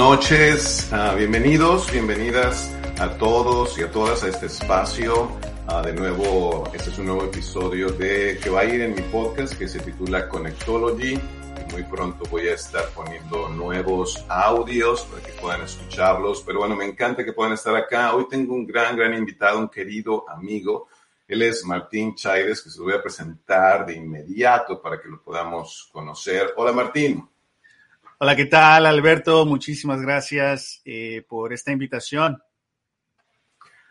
noches, ah, bienvenidos, bienvenidas a todos y a todas a este espacio. Ah, de nuevo, este es un nuevo episodio de que va a ir en mi podcast que se titula Connectology. Muy pronto voy a estar poniendo nuevos audios para que puedan escucharlos. Pero bueno, me encanta que puedan estar acá. Hoy tengo un gran, gran invitado, un querido amigo. Él es Martín Chaires, que se lo voy a presentar de inmediato para que lo podamos conocer. Hola Martín. Hola, ¿qué tal, Alberto? Muchísimas gracias eh, por esta invitación.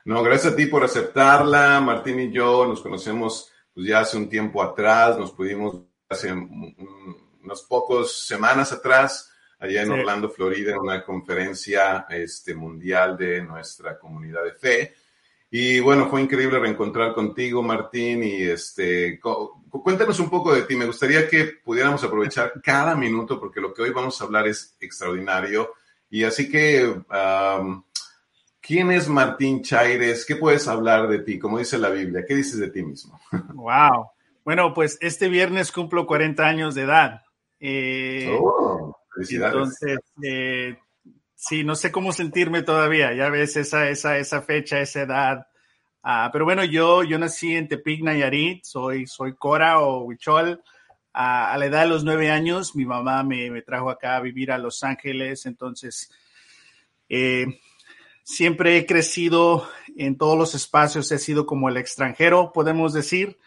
No, gracias a ti por aceptarla. Martín y yo nos conocemos pues, ya hace un tiempo atrás, nos pudimos hace un- un- unos pocos semanas atrás, allá en Sí. Orlando, Florida, en una conferencia este, mundial de nuestra comunidad de fe. Y bueno, fue increíble reencontrar contigo, Martín, y este, cuéntanos un poco de ti. Me gustaría que pudiéramos aprovechar cada minuto porque lo que hoy vamos a hablar es extraordinario. Y así que, am, ¿quién es Martín Chaires? ¿Qué puedes hablar de ti? Como dice la Biblia, ¿qué dices de ti mismo? Wow. Bueno, pues este viernes cumplo 40 años de edad. Eh, Oh, felicidades. entonces, eh, sí, no sé cómo sentirme todavía. Ya ves esa, esa, esa fecha, esa edad. Ah, pero bueno, yo, yo nací en Tepic, Nayarit. Soy, soy Cora o Huichol. Ah, a la edad de los nueve años, mi mamá me, me trajo acá a vivir a Los Ángeles. Entonces, eh, siempre he crecido en todos los espacios, he sido como el extranjero, podemos decir,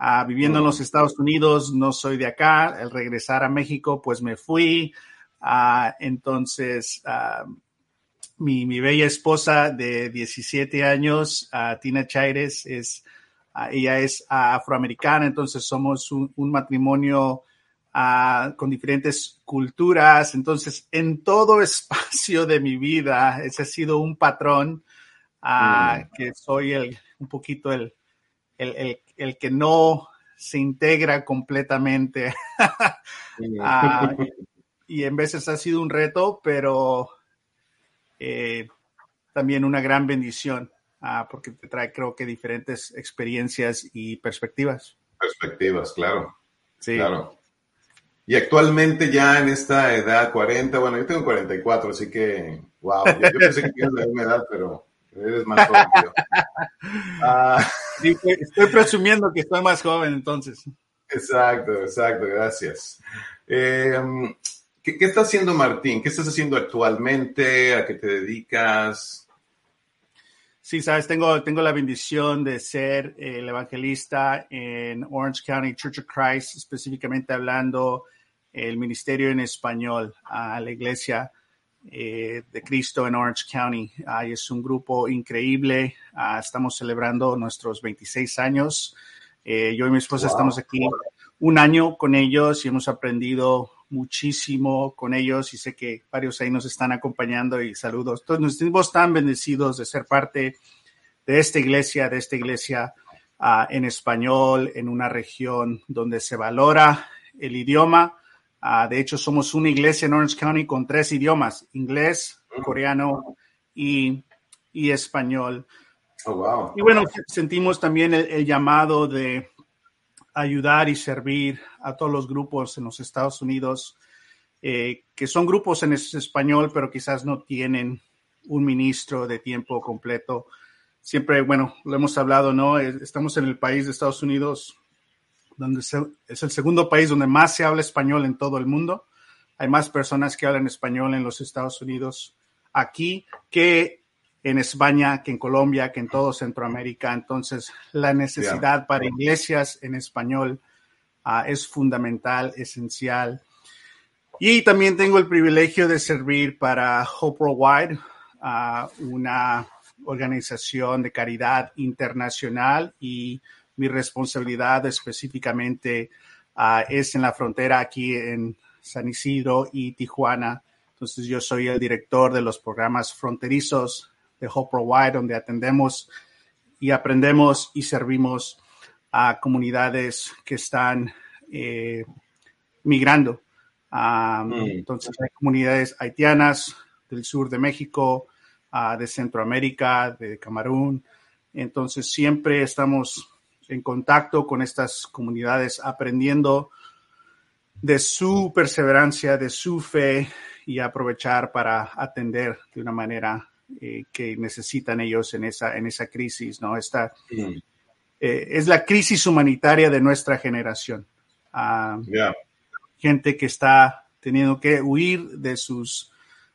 Ah, viviendo en los Estados Unidos, no soy de acá, al regresar a México, pues me fui. Ah, entonces, ah, mi, mi bella esposa de 17 años, ah, Tina Chaires, es, ella es afroamericana, entonces somos un, un matrimonio con diferentes culturas. Entonces, en todo espacio de mi vida, ese ha sido un patrón Mm. que soy el, un poquito el, el, el- el que no se integra completamente. Ah, y en veces ha sido un reto, pero eh, también una gran bendición, ah, porque te trae, creo que, diferentes experiencias y perspectivas. Perspectivas, claro. Sí. Claro. Y actualmente ya en esta edad, 40, bueno, yo tengo 44, así que, wow, yo, yo pensé que tienes la misma edad, pero eres más joven que yo. Ah, Sí, estoy presumiendo que estoy más joven, entonces. exacto, exacto, gracias. Eh, ¿qué, qué está haciendo Martín? ¿Qué estás haciendo actualmente? ¿A qué te dedicas? Sí, sabes, tengo, tengo la bendición de ser eh, el evangelista en Orange County Church of Christ, específicamente hablando el ministerio en español a la iglesia eh, de Cristo en Orange County. Ah, es un grupo increíble. Ah, estamos celebrando nuestros 26 años. Eh, yo y mi esposa Wow. estamos aquí un año con ellos y hemos aprendido muchísimo con ellos y sé que varios ahí nos están acompañando y saludos. Entonces nos sentimos tan bendecidos de ser parte de esta iglesia, de esta iglesia ah, en español, en una región donde se valora el idioma. Ah, de hecho, somos una iglesia en Orange County con tres idiomas, inglés, coreano y, y español. Oh, wow. Y bueno, sentimos también el, el llamado de ayudar y servir a todos los grupos en los Estados Unidos, eh, que son grupos en es- español, pero quizás no tienen un ministro de tiempo completo. Siempre, bueno, lo hemos hablado, ¿no? Estamos en el país de Estados Unidos, donde se- es el segundo país donde más se habla español en todo el mundo. Hay más personas que hablan español en los Estados Unidos aquí que en España, que en Colombia, que en todo Centroamérica. Entonces, la necesidad para iglesias en español ah, es fundamental, esencial. Y también tengo el privilegio de servir para Hope Worldwide, ah, una organización de caridad internacional y mi responsabilidad específicamente ah, es en la frontera aquí en San Isidro y Tijuana. Entonces yo soy el director de los programas fronterizos de Hope Provide, donde atendemos y aprendemos y servimos a comunidades que están eh, migrando. Ah, Mm. Entonces hay comunidades haitianas del sur de México, ah, de Centroamérica, de Camerún. Entonces siempre estamos en contacto con estas comunidades, aprendiendo de su perseverancia, de su fe y aprovechar para atender de una manera eh, que necesitan ellos en esa, en esa crisis, ¿no? Esta, eh, es la crisis humanitaria de nuestra generación. Ah, gente que está teniendo que huir de sus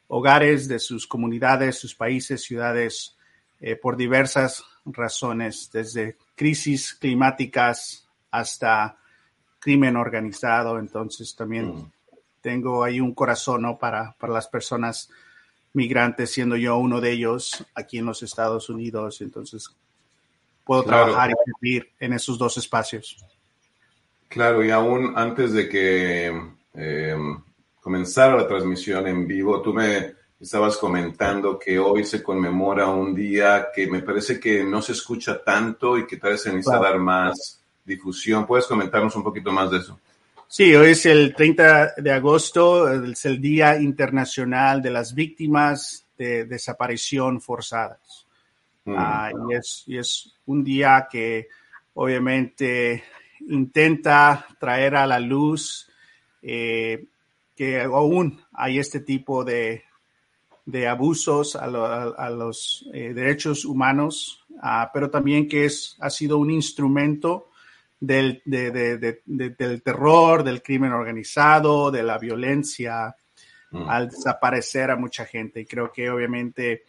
hogares, de sus comunidades, sus países, ciudades, eh, por diversas razones, desde crisis climáticas hasta crimen organizado. Entonces también Mm. tengo ahí un corazón ¿no? para, para las personas migrantes, siendo yo uno de ellos aquí en los Estados Unidos. Entonces puedo Claro. trabajar y servir en esos dos espacios. Claro, y aún antes de que eh, comenzara la transmisión en vivo, tú me estabas comentando que hoy se conmemora un día que me parece que no se escucha tanto y que tal vez se necesita Claro. dar más difusión. ¿Puedes comentarnos un poquito más de eso? Sí, hoy es el 30 de agosto, es el Día Internacional de las Víctimas de Desaparición Forzadas. Mm. Ah, y, es, y es un día que obviamente intenta traer a la luz eh, que aún hay este tipo de, de abusos a, lo- a- a los eh, derechos humanos, ah, pero también que es, ha sido un instrumento del, de- de- de- de- del terror, del crimen organizado, de la violencia, Mm. al desaparecer a mucha gente. Y creo que obviamente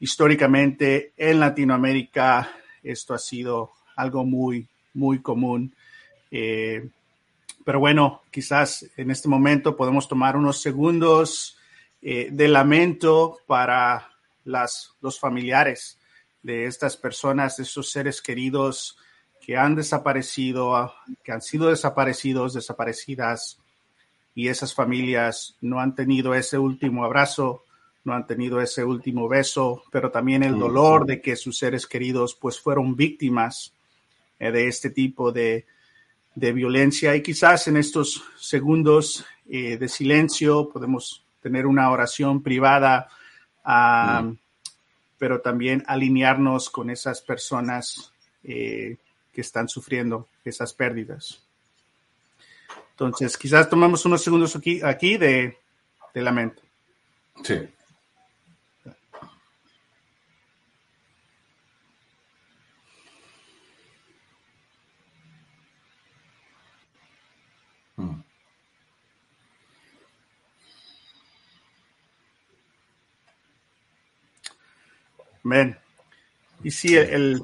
históricamente en Latinoamérica esto ha sido algo muy, muy común. Eh, pero bueno, quizás en este momento podemos tomar unos segundos eh, de lamento para las, los familiares de estas personas, de esos seres queridos que han desaparecido, que han sido desaparecidos, desaparecidas, y esas familias no han tenido ese último abrazo, no han tenido ese último beso, pero también el dolor de que sus seres queridos pues fueron víctimas eh, de este tipo de, de violencia y quizás en estos segundos eh, de silencio podemos tener una oración privada, Mm. pero también alinearnos con esas personas eh, que están sufriendo esas pérdidas. Entonces, quizás tomamos unos segundos aquí, aquí de, de lamento. Sí. Mm. Amén. Y sí, el,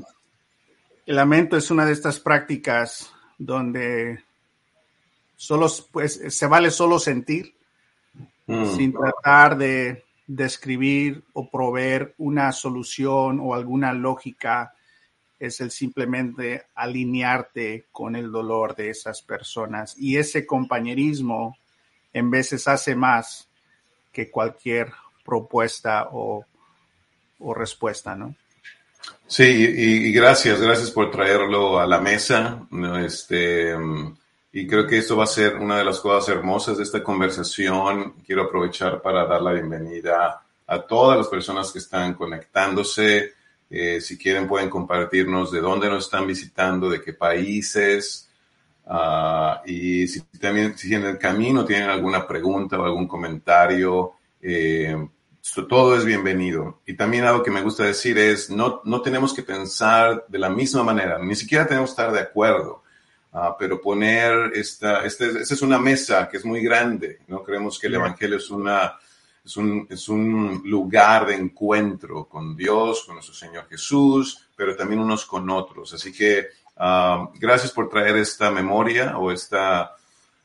el lamento es una de estas prácticas donde solo pues, se vale solo sentir Mm. sin tratar de describir o proveer una solución o alguna lógica. Es el simplemente alinearte con el dolor de esas personas. Y ese compañerismo en veces hace más que cualquier propuesta o, o respuesta, ¿no? Sí, y, gracias, gracias por traerlo a la mesa. Este, y creo que esto va a ser una de las cosas hermosas de esta conversación. Quiero aprovechar para dar la bienvenida a todas las personas que están conectándose. Eh, si quieren pueden compartirnos de dónde nos están visitando, de qué países. Ah, y si también si en el camino tienen alguna pregunta o algún comentario, eh, todo es bienvenido. Y también algo que me gusta decir es, no, no tenemos que pensar de la misma manera, ni siquiera tenemos que estar de acuerdo, ah, pero poner esta, esta es una mesa que es muy grande, ¿no? Creemos que el. Evangelio es una, es un, es un lugar de encuentro con Dios, con nuestro Señor Jesús, pero también unos con otros. Así que ah, gracias por traer esta memoria o esta,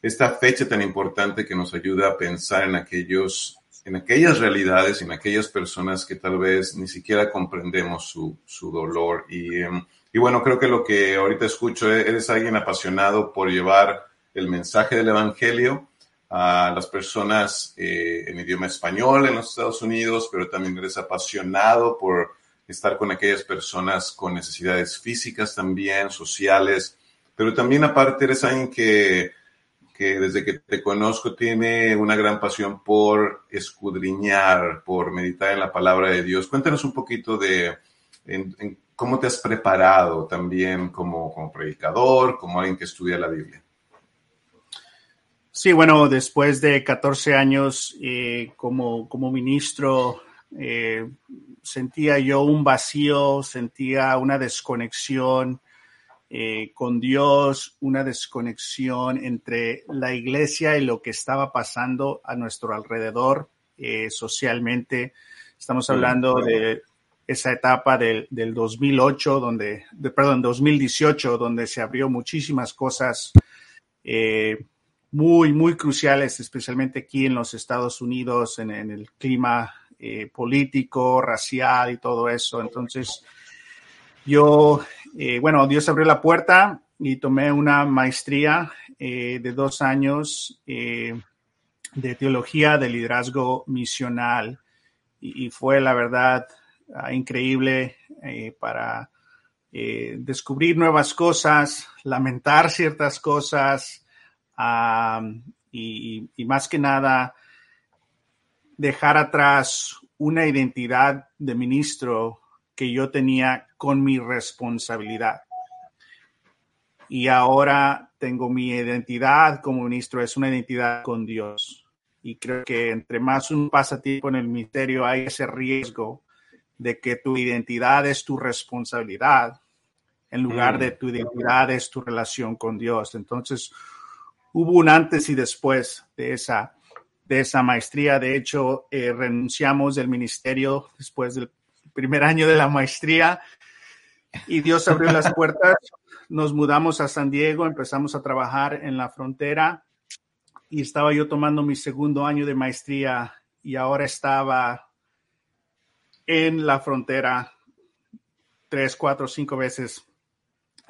esta fecha tan importante que nos ayuda a pensar en aquellos, en aquellas realidades, en aquellas personas que tal vez ni siquiera comprendemos su, su dolor. Y, em, y bueno, creo que lo que ahorita escucho, e- eres alguien apasionado por llevar el mensaje del Evangelio a las personas eh, en idioma español en los Estados Unidos, pero también eres apasionado por estar con aquellas personas con necesidades físicas también, sociales, pero también aparte eres alguien que, que desde que te conozco tiene una gran pasión por escudriñar, por meditar en la palabra de Dios. Cuéntanos un poquito de en, cómo te has preparado también como, como predicador, como alguien que estudia la Biblia. Sí, bueno, después de 14 años eh, como, como ministro, eh, sentía yo un vacío, sentía una desconexión eh, con Dios, una desconexión entre la iglesia y lo que estaba pasando a nuestro alrededor eh, socialmente. Estamos hablando de esa etapa del, del 2008, donde, de, perdón, 2018, donde se abrió muchísimas cosas eh, muy, muy cruciales, especialmente aquí en los Estados Unidos, en, en el clima político, racial y todo eso. Entonces, yo, eh, bueno, Dios abrió la puerta y tomé una maestría eh, de dos años eh, de teología de liderazgo misional. Y, fue la verdad uh, increíble para descubrir nuevas cosas, lamentar ciertas cosas y, y, más que nada dejar atrás una identidad de ministro que yo tenía con mi responsabilidad. Y ahora tengo mi identidad como ministro, es una identidad con Dios. Y creo que entre más uno pasa tiempo en el ministerio, hay ese riesgo de que tu identidad es tu responsabilidad, en lugar Mm. de tu identidad es tu relación con Dios. Entonces, hubo un antes y después de esa, de esa maestría. De hecho, eh, renunciamos del ministerio después del primer año de la maestría y Dios abrió las puertas. Nos mudamos a San Diego, empezamos a trabajar en la frontera y estaba yo tomando mi segundo año de maestría y ahora estaba en la frontera tres, cuatro, cinco veces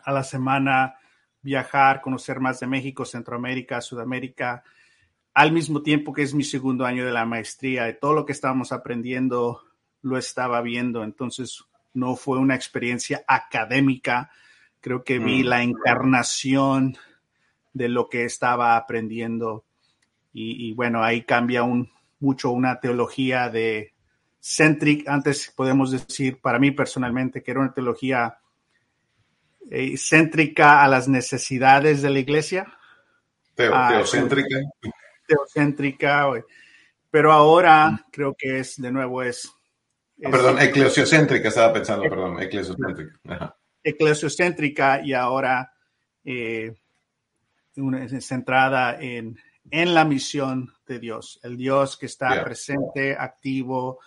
a la semana, viajar, conocer más de México, Centroamérica, Sudamérica, al mismo tiempo que es mi segundo año de la maestría. Y todo lo que estábamos aprendiendo lo estaba viendo. Entonces, no fue una experiencia académica. Creo que vi Mm. la encarnación de lo que estaba aprendiendo. Y, y bueno, ahí cambia un, mucho una teología de centric. Antes podemos decir, para mí personalmente, que era una teología eh, céntrica a las necesidades de la iglesia Teo- Ah, teocéntrica. teocéntrica, pero ahora creo que es, de nuevo, es, Ah, es perdón, eclesiocéntrica estaba pensando, perdón, eclesiocéntrica. Ajá. eclesiocéntrica y ahora eh, una- centrada en, en la misión de Dios, el Dios que está Yeah. presente, activo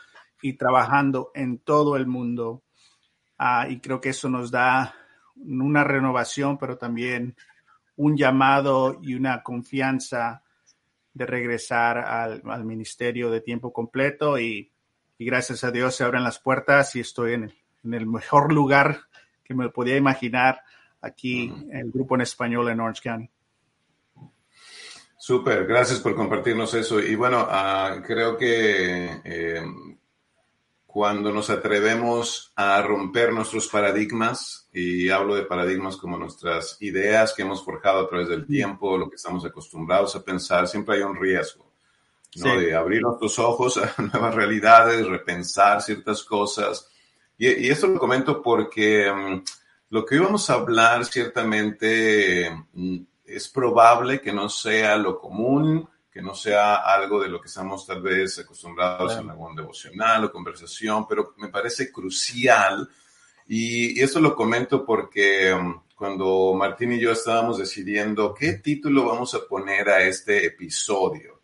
y trabajando en todo el mundo. Ah, y creo que eso nos da una renovación, pero también un llamado y una confianza de regresar al, al ministerio de tiempo completo y, y gracias a Dios se abren las puertas y estoy en el, en el mejor lugar que me podía imaginar aquí en el grupo en español en Orange County. Súper, gracias por compartirnos eso. Y bueno, ah, creo que eh, cuando nos atrevemos a romper nuestros paradigmas, y hablo de paradigmas como nuestras ideas que hemos forjado a través del tiempo, lo que estamos acostumbrados a pensar, siempre hay un riesgo. ¿No? Sí. De abrir nuestros ojos a nuevas realidades, repensar ciertas cosas. Y, y esto lo comento porque mm, lo que hoy vamos a hablar ciertamente mm, es probable que no sea lo común, que no sea algo de lo que estamos tal vez acostumbrados Claro. en algún devocional o conversación, pero me parece crucial. Y, y esto lo comento porque um, cuando Martín y yo estábamos decidiendo qué título vamos a poner a este episodio,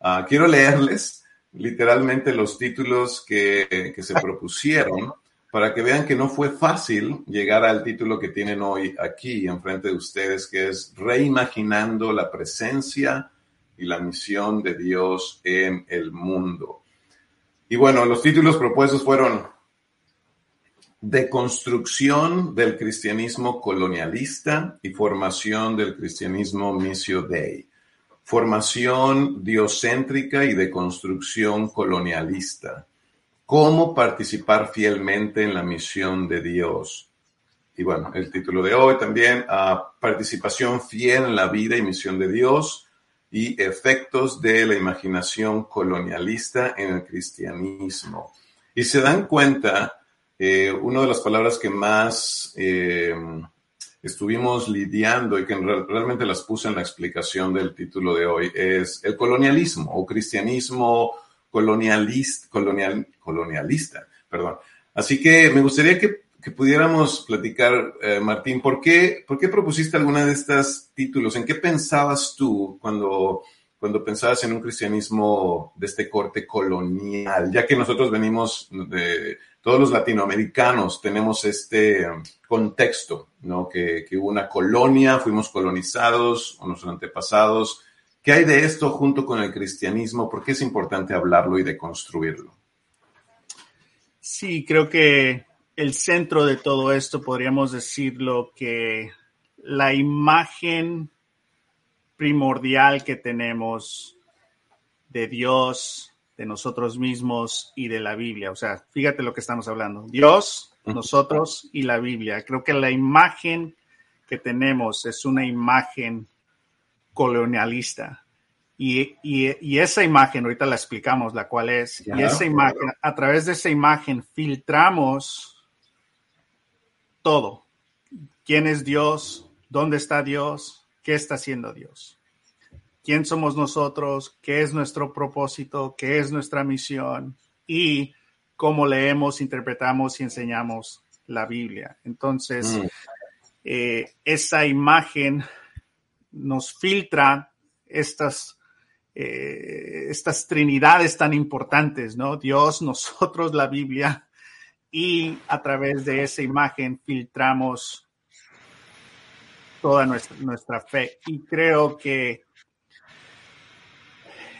ah, quiero leerles literalmente los títulos que, se propusieron para que vean que no fue fácil llegar al título que tienen hoy aquí enfrente de ustedes, que es Reimaginando la presencia y la misión de Dios en el mundo. Y bueno, los títulos propuestos fueron deconstrucción del cristianismo colonialista y formación del cristianismo misio dei. Formación diocéntrica y deconstrucción colonialista. Cómo participar fielmente en la misión de Dios. Y bueno, el título de hoy también, participación fiel en la vida y misión de Dios y efectos de la imaginación colonialista en el cristianismo. Y se dan cuenta, eh, una de las palabras que más eh, estuvimos lidiando y que realmente las puse en la explicación del título de hoy es el colonialismo o cristianismo colonialista, colonial, colonialista, perdón. Así que me gustaría que que pudiéramos platicar, eh, Martín, ¿por qué, ¿por qué propusiste alguna de estos títulos? ¿En qué pensabas tú cuando, cuando pensabas en un cristianismo de este corte colonial? Ya que nosotros venimos de, todos los latinoamericanos tenemos este contexto, ¿no? Que, que hubo una colonia, fuimos colonizados, o nuestros antepasados. ¿Qué hay de esto junto con el cristianismo? ¿Por qué es importante hablarlo y deconstruirlo? Sí, creo que el centro de todo esto, podríamos decirlo, que la imagen primordial que tenemos de Dios, de nosotros mismos y de la Biblia. O sea, fíjate lo que estamos hablando. Dios, nosotros y la Biblia. Creo que la imagen que tenemos es una imagen colonialista. Y, esa imagen, ahorita la explicamos, la cual es, y esa imagen, a través de esa imagen filtramos todo. ¿Quién es Dios? ¿Dónde está Dios? ¿Qué está haciendo Dios? ¿Quién somos nosotros? ¿Qué es nuestro propósito? ¿Qué es nuestra misión? Y cómo leemos, interpretamos y enseñamos la Biblia. Entonces, mm. eh, esa imagen nos filtra estas, eh, estas trinidades tan importantes, ¿no? Dios, nosotros, la Biblia y a través de esa imagen filtramos toda nuestra, fe. Y creo que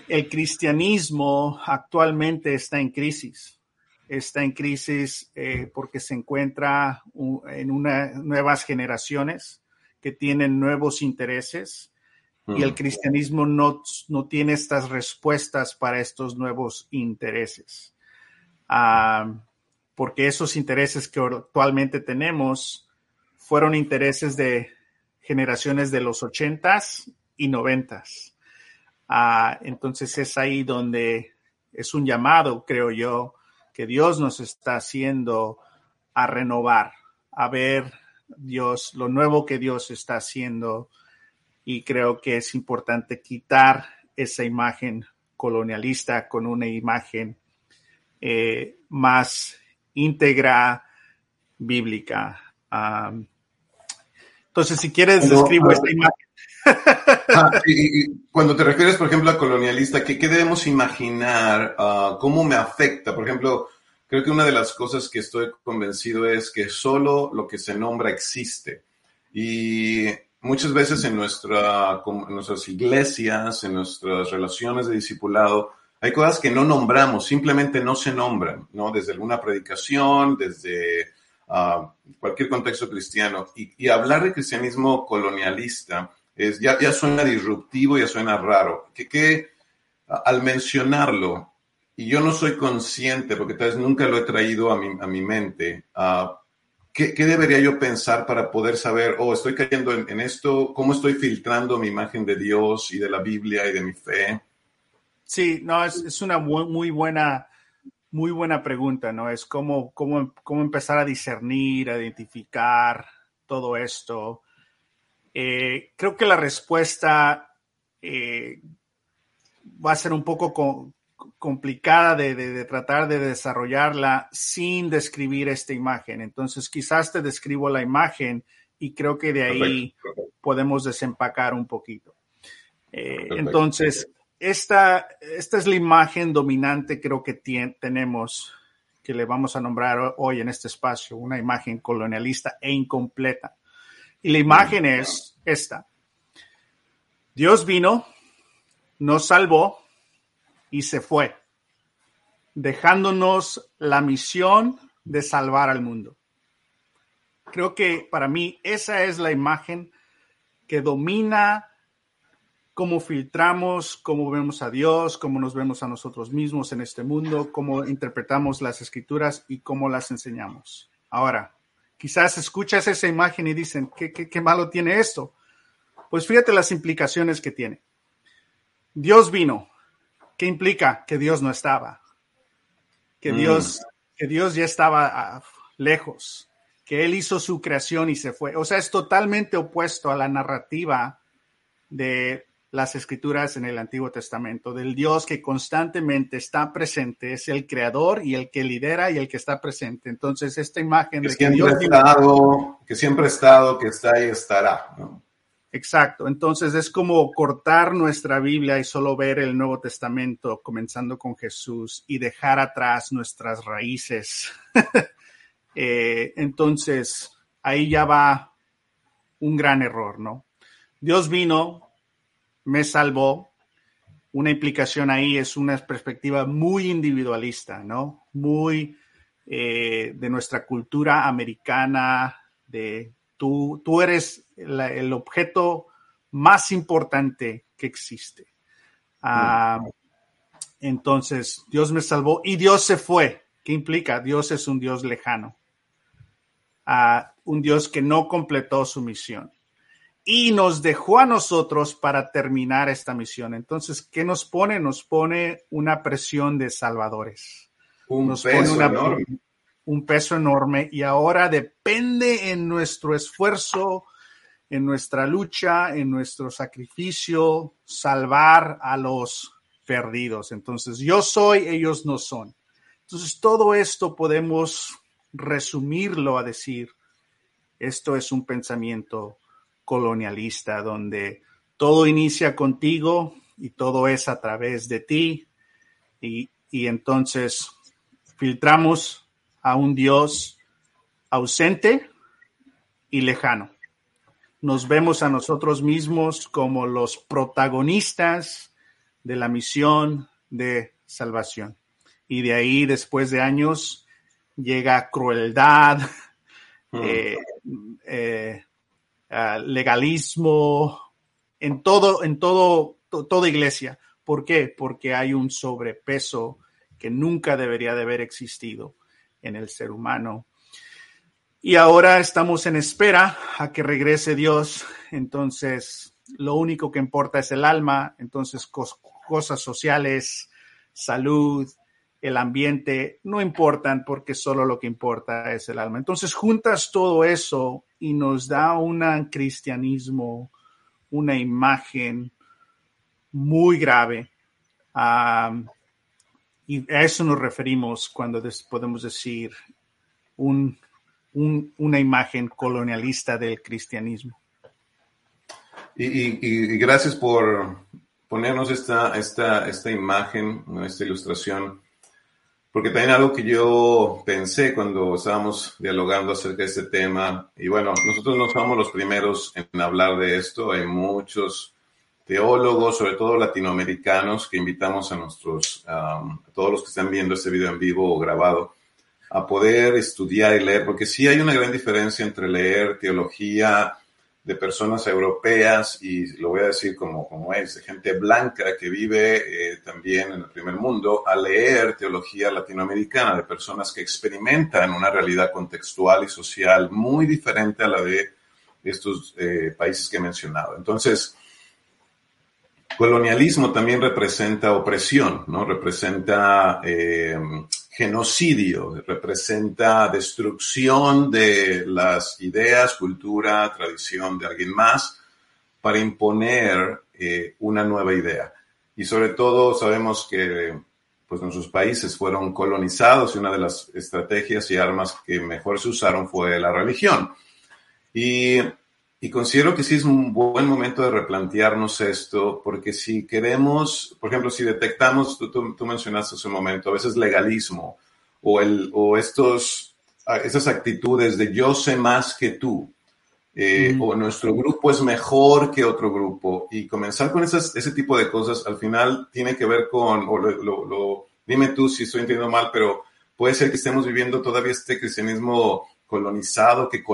el cristianismo actualmente está en crisis. Está en crisis eh, porque se encuentra en unas nuevas generaciones que tienen nuevos intereses y el cristianismo no, no, tiene estas respuestas para estos nuevos intereses. Ah, porque esos intereses que actualmente tenemos fueron intereses de generaciones de los ochentas y noventas. Ah, entonces es ahí donde es un llamado, creo yo, que Dios nos está haciendo a renovar, a ver Dios, lo nuevo que Dios está haciendo. Y creo que es importante quitar esa imagen colonialista con una imagen eh, más íntegra bíblica. entonces, si quieres, describo esta imagen. Ah, cuando te refieres, por ejemplo, a colonialista, ¿qué, debemos imaginar? Ah, ¿Cómo me afecta? Por ejemplo, creo que una de las cosas que estoy convencido es que solo lo que se nombra existe. Y muchas veces en, nuestra, en nuestras iglesias, en nuestras relaciones de discipulado, hay cosas que no nombramos, simplemente no se nombran, ¿no? Desde alguna predicación, desde ah, cualquier contexto cristiano. Y, hablar de cristianismo colonialista es, ya, ya suena disruptivo, ya suena raro. Que, que al mencionarlo, y yo no soy consciente, porque tal vez nunca lo he traído a mi, a mi mente, uh, ¿qué, ¿qué, debería yo pensar para poder saber, oh, estoy cayendo en, esto, cómo estoy filtrando mi imagen de Dios y de la Biblia y de mi fe? Sí, no, es, una muy, buena, muy buena pregunta, ¿no? Es cómo, cómo, cómo empezar a discernir, a identificar todo esto. Eh, creo que la respuesta eh, va a ser un poco complicada de, tratar de desarrollarla sin describir esta imagen. Entonces, quizás te describo la imagen y creo que de ahí podemos desempacar un poquito. Eh, entonces, esta, esta es la imagen dominante creo que tenemos, que le vamos a nombrar hoy en este espacio, una imagen colonialista e incompleta. Y la imagen es esta. Dios vino, nos salvó y se fue, dejándonos la misión de salvar al mundo. Creo que para mí esa es la imagen que domina cómo filtramos, cómo vemos a Dios, cómo nos vemos a nosotros mismos en este mundo, cómo interpretamos las escrituras y cómo las enseñamos. Ahora, quizás escuchas esa imagen y dicen, ¿qué, qué, qué malo tiene esto? Pues fíjate las implicaciones que tiene. Dios vino. ¿Qué implica? Que Dios no estaba. Que Dios, que Dios ya estaba ah, lejos. Que Él hizo su creación y se fue. O sea, es totalmente opuesto a la narrativa de las escrituras en el Antiguo Testamento, del Dios que constantemente está presente, es el creador y el que lidera y el que está presente. Entonces, esta imagen Que de que Dios ha estado, que siempre ha estado, que está y estará. ¿no? Exacto, entonces es como cortar nuestra Biblia y solo ver el Nuevo Testamento comenzando con Jesús y dejar atrás nuestras raíces. Eh, entonces, ahí ya va un gran error, ¿no? Dios vino, me salvó. Una implicación ahí es una perspectiva muy individualista, ¿no? Muy eh, de nuestra cultura americana, de tú, tú eres el objeto más importante que existe. Ah, entonces, Dios me salvó y Dios se fue. ¿Qué implica? Dios es un Dios lejano. Ah, un Dios que no completó su misión. Y nos dejó a nosotros para terminar esta misión. Entonces, ¿qué nos pone? Nos pone una presión de salvadores Un nos pone peso una- enorme. un peso enorme y ahora depende en nuestro esfuerzo, en nuestra lucha, en nuestro sacrificio, salvar a los perdidos. Entonces, yo soy, ellos no son. Entonces, todo esto podemos resumirlo a decir, esto es un pensamiento colonialista donde todo inicia contigo y todo es a través de ti y, y entonces filtramos a un Dios ausente y lejano. Nos vemos a nosotros mismos como los protagonistas de la misión de salvación. Y de ahí, después de años, llega crueldad, Hmm. eh, eh, ah, legalismo, en todo, en todo, to- toda iglesia. ¿Por qué? Porque hay un sobrepeso que nunca debería de haber existido en el ser humano. Y ahora estamos en espera a que regrese Dios. Entonces, lo único que importa es el alma. Entonces, cos- cosas sociales, salud, el ambiente, no importan porque solo lo que importa es el alma. Entonces, juntas todo eso y nos da un cristianismo, una imagen muy grave. Y a eso nos referimos cuando podemos decir un- un- una imagen colonialista del cristianismo. Y, gracias por ponernos esta, esta, esta imagen, esta ilustración, porque también algo que yo pensé cuando estábamos dialogando acerca de este tema, y bueno, nosotros no somos los primeros en hablar de esto, hay muchos teólogos, sobre todo latinoamericanos, que invitamos a nuestros, um, a todos los que están viendo este video en vivo o grabado, a poder estudiar y leer, porque sí hay una gran diferencia entre leer teología de personas europeas y lo voy a decir como, como es, de gente blanca que vive eh, también en el primer mundo, a leer teología latinoamericana de personas que experimentan una realidad contextual y social muy diferente a la de estos eh, países que he mencionado. Entonces, colonialismo también representa opresión, ¿no? Representa eh, genocidio, representa destrucción de las ideas, cultura, tradición de alguien más para imponer eh, una nueva idea. Y sobre todo sabemos que pues nuestros países fueron colonizados y una de las estrategias y armas que mejor se usaron fue la religión. Y y considero que sí es un buen momento de replantearnos esto, porque si queremos, por ejemplo, si detectamos, tú, tú, tú mencionaste hace un momento, a veces legalismo o, el, o estos, esas actitudes de yo sé más que tú, eh, mm. o nuestro grupo es mejor que otro grupo, y comenzar con esas, ese tipo de cosas al final tiene que ver con, o lo, lo, lo, dime tú si estoy entendiendo mal, pero puede ser que estemos viviendo todavía este cristianismo colonizado que,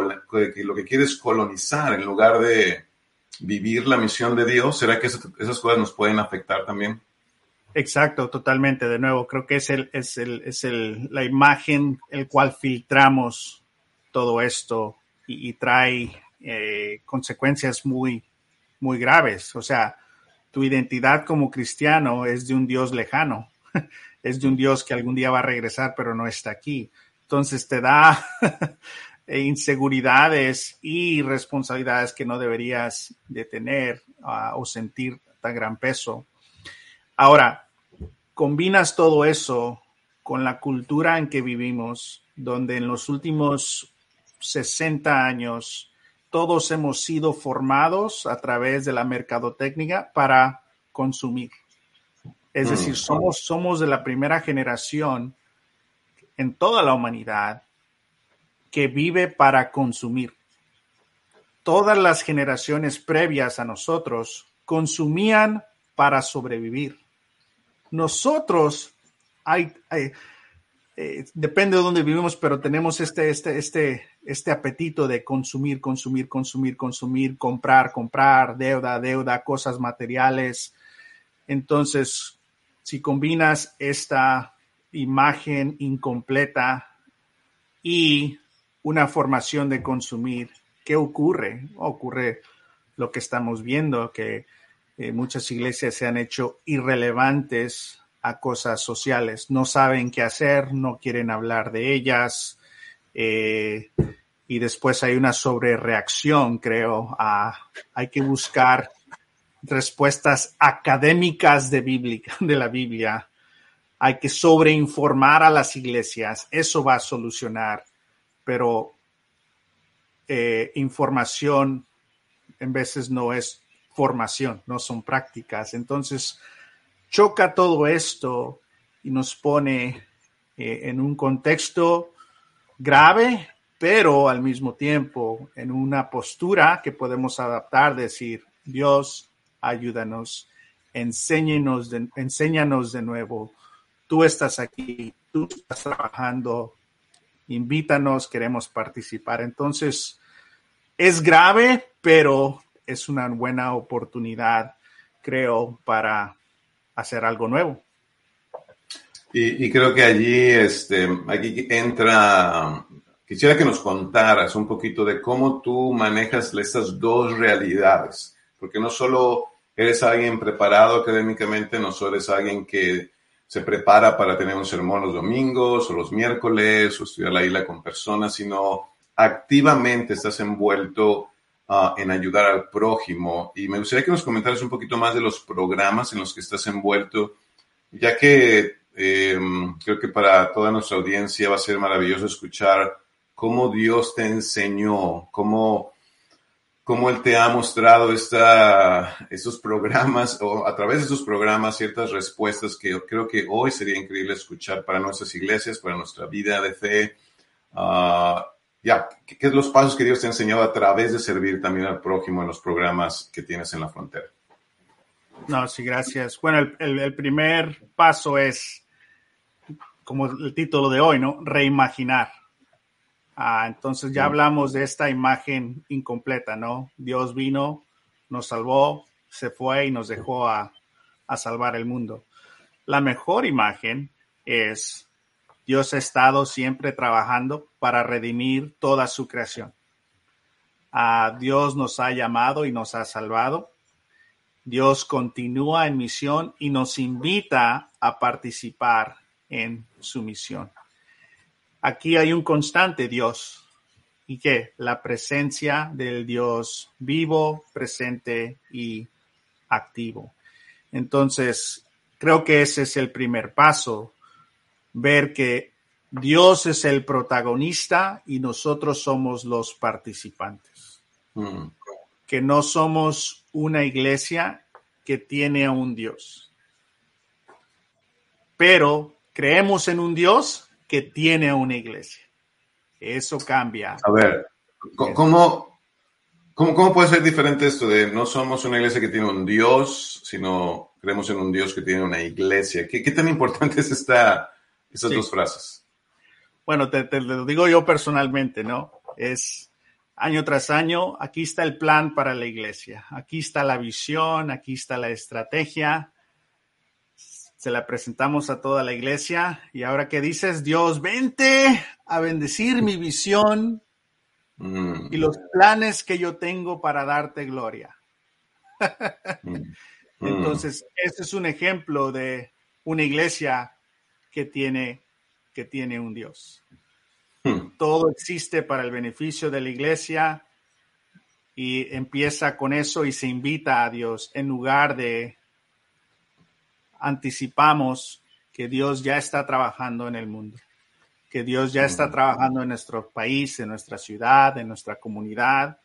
lo que quiere es colonizar en lugar de vivir la misión de Dios? ¿Será que esas, cosas nos pueden afectar también? Exacto, totalmente. De nuevo, creo que es el, es el, es el, la imagen el cual filtramos todo esto y, y trae eh, consecuencias muy, muy graves. O sea, tu identidad como cristiano es de un Dios lejano, es de un Dios que algún día va a regresar, pero no está aquí. Entonces te da inseguridades y responsabilidades que no deberías de tener uh, o sentir tan gran peso. Ahora, combinas todo eso con la cultura en que vivimos, donde en los últimos 60 años todos hemos sido formados a través de la mercadotecnia para consumir. Es decir, somos, somos de la primera generación en toda la humanidad que vive para consumir. Todas las generaciones previas a nosotros consumían para sobrevivir. Nosotros, hay, eh, depende de dónde vivimos, pero tenemos este, este, este, este apetito de consumir, consumir, consumir, consumir, comprar, comprar, deuda, deuda, cosas materiales. Entonces, si combinas esta imagen incompleta y una formación de consumir, ¿qué ocurre? Ocurre lo que estamos viendo, que eh, muchas iglesias se han hecho irrelevantes a cosas sociales, no saben qué hacer, no quieren hablar de ellas, eh, y después hay una sobrereacción, creo, a, hay que buscar respuestas académicas de, bíblica, de la Biblia, hay que sobreinformar a las iglesias, eso va a solucionar, pero eh, información en veces no es formación, no son prácticas. Entonces, choca todo esto y nos pone eh, en un contexto grave, pero al mismo tiempo en una postura que podemos adaptar, decir, Dios, ayúdanos, enséñanos de, enséñanos de nuevo, tú estás aquí, tú estás trabajando, invítanos, queremos participar. Entonces, es grave, pero es una buena oportunidad, creo, para hacer algo nuevo. Y, creo que allí, este, aquí entra, quisiera que nos contaras un poquito de cómo tú manejas estas dos realidades, porque no solo eres alguien preparado académicamente, no solo eres alguien que se prepara para tener un sermón los domingos o los miércoles o estudiar la isla con personas, sino activamente estás envuelto uh, en ayudar al prójimo. Y me gustaría que nos comentaras un poquito más de los programas en los que estás envuelto, ya que eh, creo que para toda nuestra audiencia va a ser maravilloso escuchar cómo Dios te enseñó, cómo, cómo Él te ha mostrado esta, estos programas o a través de estos programas ciertas respuestas que creo que hoy sería increíble escuchar para nuestras iglesias, para nuestra vida de fe. Uh, ya, ¿qué, ¿qué, es los pasos que Dios te ha enseñado a través de servir también al prójimo en los programas que tienes en la frontera? No, sí, gracias. Bueno, el primer paso es como el título de hoy, ¿no? Reimaginar. Ah, entonces ya hablamos de esta imagen incompleta, ¿no? Dios vino, nos salvó, se fue y nos dejó a, a salvar el mundo. La mejor imagen es Dios ha estado siempre trabajando para redimir toda su creación. Ah, Dios nos ha llamado y nos ha salvado. Dios continúa en misión y nos invita a participar en su misión. Aquí hay un constante Dios. ¿Y qué? La presencia del Dios vivo, presente y activo. Entonces, creo que ese es el primer paso, ver que Dios es el protagonista y nosotros somos los participantes. Mm. Que no somos una iglesia que tiene a un Dios. Pero creemos en un Dios que tiene una iglesia. Eso cambia. A ver, ¿cómo, cómo, cómo puede ser diferente esto de no somos una iglesia que tiene un Dios, sino creemos en un Dios que tiene una iglesia? ¿Qué, qué tan importante es esta, estas sí. dos frases? bueno, te, te lo digo yo personalmente, ¿no? Es año tras año, aquí está el plan para la iglesia, aquí está la visión, aquí está la estrategia. Se la presentamos a toda la iglesia. Y ahora que dices, Dios, vente a bendecir mi visión Mm, y los planes que yo tengo para darte gloria. mm, Entonces, este es un ejemplo de una iglesia que tiene, que tiene un Dios. mm, Todo existe para el beneficio de la iglesia y empieza con eso y se invita a Dios en lugar de anticipamos que Dios ya está trabajando en el mundo, que Dios ya está trabajando en nuestro país, en nuestra ciudad, en nuestra comunidad.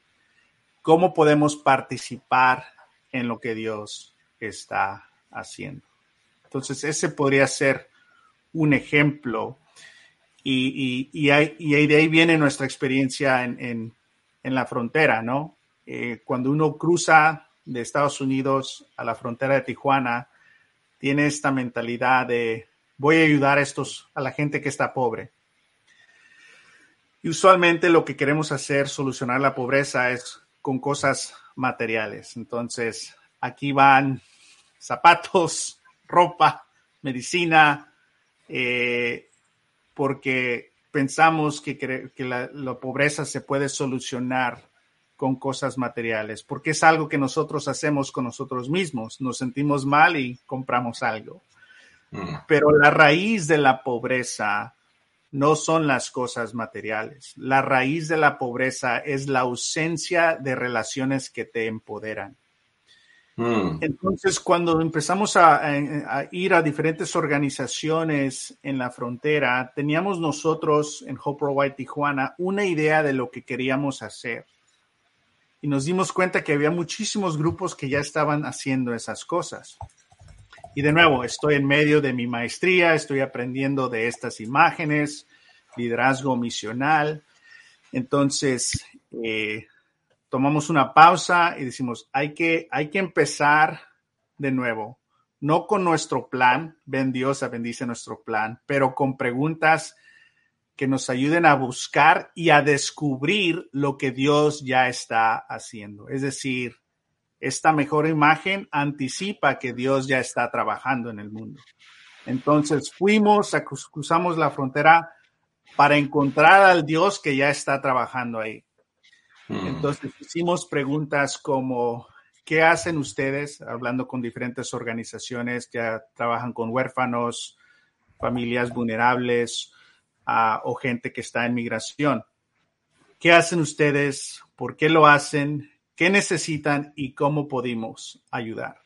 ¿Cómo podemos participar en lo que Dios está haciendo? Entonces, ese podría ser un ejemplo y, y, de ahí viene nuestra experiencia en, en- en la frontera, ¿no? Eh, cuando uno cruza de Estados Unidos a la frontera de Tijuana, tiene esta mentalidad de voy a ayudar a estos, a la gente que está pobre. Y usualmente lo que queremos hacer, solucionar la pobreza, es con cosas materiales. Entonces, aquí van zapatos, ropa, medicina, eh, porque pensamos que, que la, la pobreza se puede solucionar con cosas materiales, porque es algo que nosotros hacemos con nosotros mismos. Nos sentimos mal y compramos algo. mm, Pero la raíz de la pobreza no son las cosas materiales. La raíz de la pobreza es la ausencia de relaciones que te empoderan. mm, Entonces, cuando empezamos a, a- a ir a diferentes organizaciones en la frontera, teníamos nosotros en Hope White Tijuana una idea de lo que queríamos hacer. Y nos dimos cuenta que había muchísimos grupos que ya estaban haciendo esas cosas. Y de nuevo, estoy en medio de mi maestría, estoy aprendiendo de estas imágenes, liderazgo misional. Entonces, eh, tomamos una pausa y decimos, hay que, hay que empezar de nuevo, no con nuestro plan, ven Dios bendice nuestro plan, pero con preguntas que nos ayuden a buscar y a descubrir lo que Dios ya está haciendo. Es decir, esta mejor imagen anticipa que Dios ya está trabajando en el mundo. Entonces fuimos, a- cruzamos la frontera para encontrar al Dios que ya está trabajando ahí. mm. Entonces hicimos preguntas como, ¿qué hacen ustedes? Hablando con diferentes organizaciones que trabajan con huérfanos, familias vulnerables o gente que está en migración. ¿Qué hacen ustedes? ¿Por qué lo hacen? ¿Qué necesitan y cómo podemos ayudar?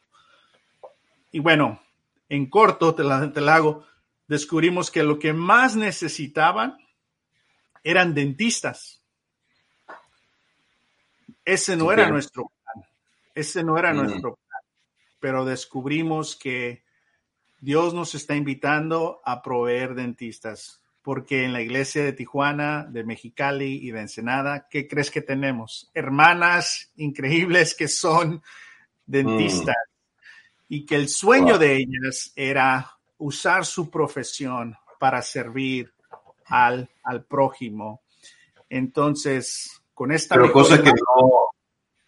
Y bueno, en corto te la, te la hago, descubrimos que lo que más necesitaban eran dentistas. Ese no era Bien. nuestro plan. Ese no era nuestro plan. Pero descubrimos que Dios nos está invitando a proveer dentistas. Porque en la iglesia de Tijuana, de Mexicali y de Ensenada, ¿qué crees que tenemos? Hermanas increíbles que son dentistas. Y que el sueño Wow. de ellas era usar su profesión para servir al, al prójimo. Entonces, con esta Pero cosa que no,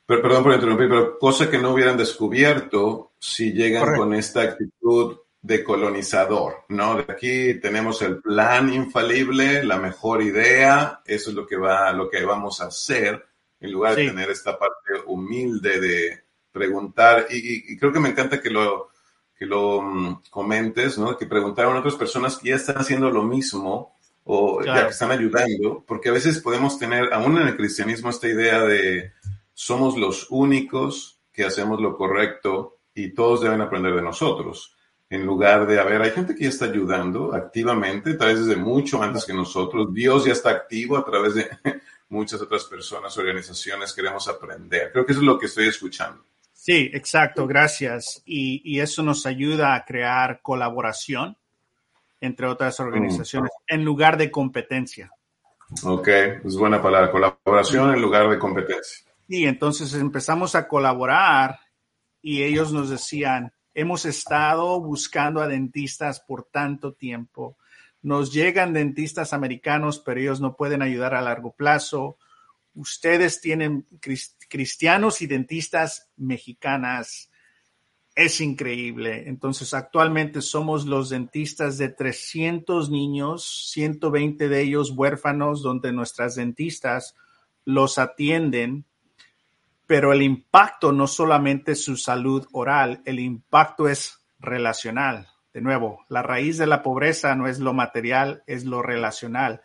per- perdón por interrumpir, pero cosa que no hubieran descubierto si llegan Correcto. con esta actitud de colonizador, ¿no? De aquí tenemos el plan infalible, la mejor idea, eso es lo que va, lo que vamos a hacer, en lugar de tener esta parte humilde de preguntar, y, creo que me encanta que lo, que lo mm, comentes, ¿no? Que preguntaron a otras personas que ya están haciendo lo mismo o ya que están ayudando, porque a veces podemos tener, aún en el cristianismo, esta idea de somos los únicos que hacemos lo correcto y todos deben aprender de nosotros. En lugar de, a ver, hay gente que ya está ayudando activamente, tal vez desde mucho antes que nosotros. Dios ya está activo a través de muchas otras personas, organizaciones, queremos aprender. Creo que eso es lo que estoy escuchando. Sí, exacto, gracias. Y, y eso nos ayuda a crear colaboración entre otras organizaciones en lugar de competencia. Ok, es buena palabra. Colaboración en lugar de competencia. Y entonces empezamos a colaborar y ellos nos decían, hemos estado buscando a dentistas por tanto tiempo, Nos llegan dentistas americanos, pero ellos no pueden ayudar a largo plazo. Ustedes tienen cristianos y dentistas mexicanas. Es increíble. Entonces, actualmente somos los dentistas de 300 niños, 120 de ellos huérfanos, donde nuestras dentistas los atienden pero el impacto no solamente es su salud oral, el impacto es relacional. De nuevo, la raíz de la pobreza no es lo material, es lo relacional.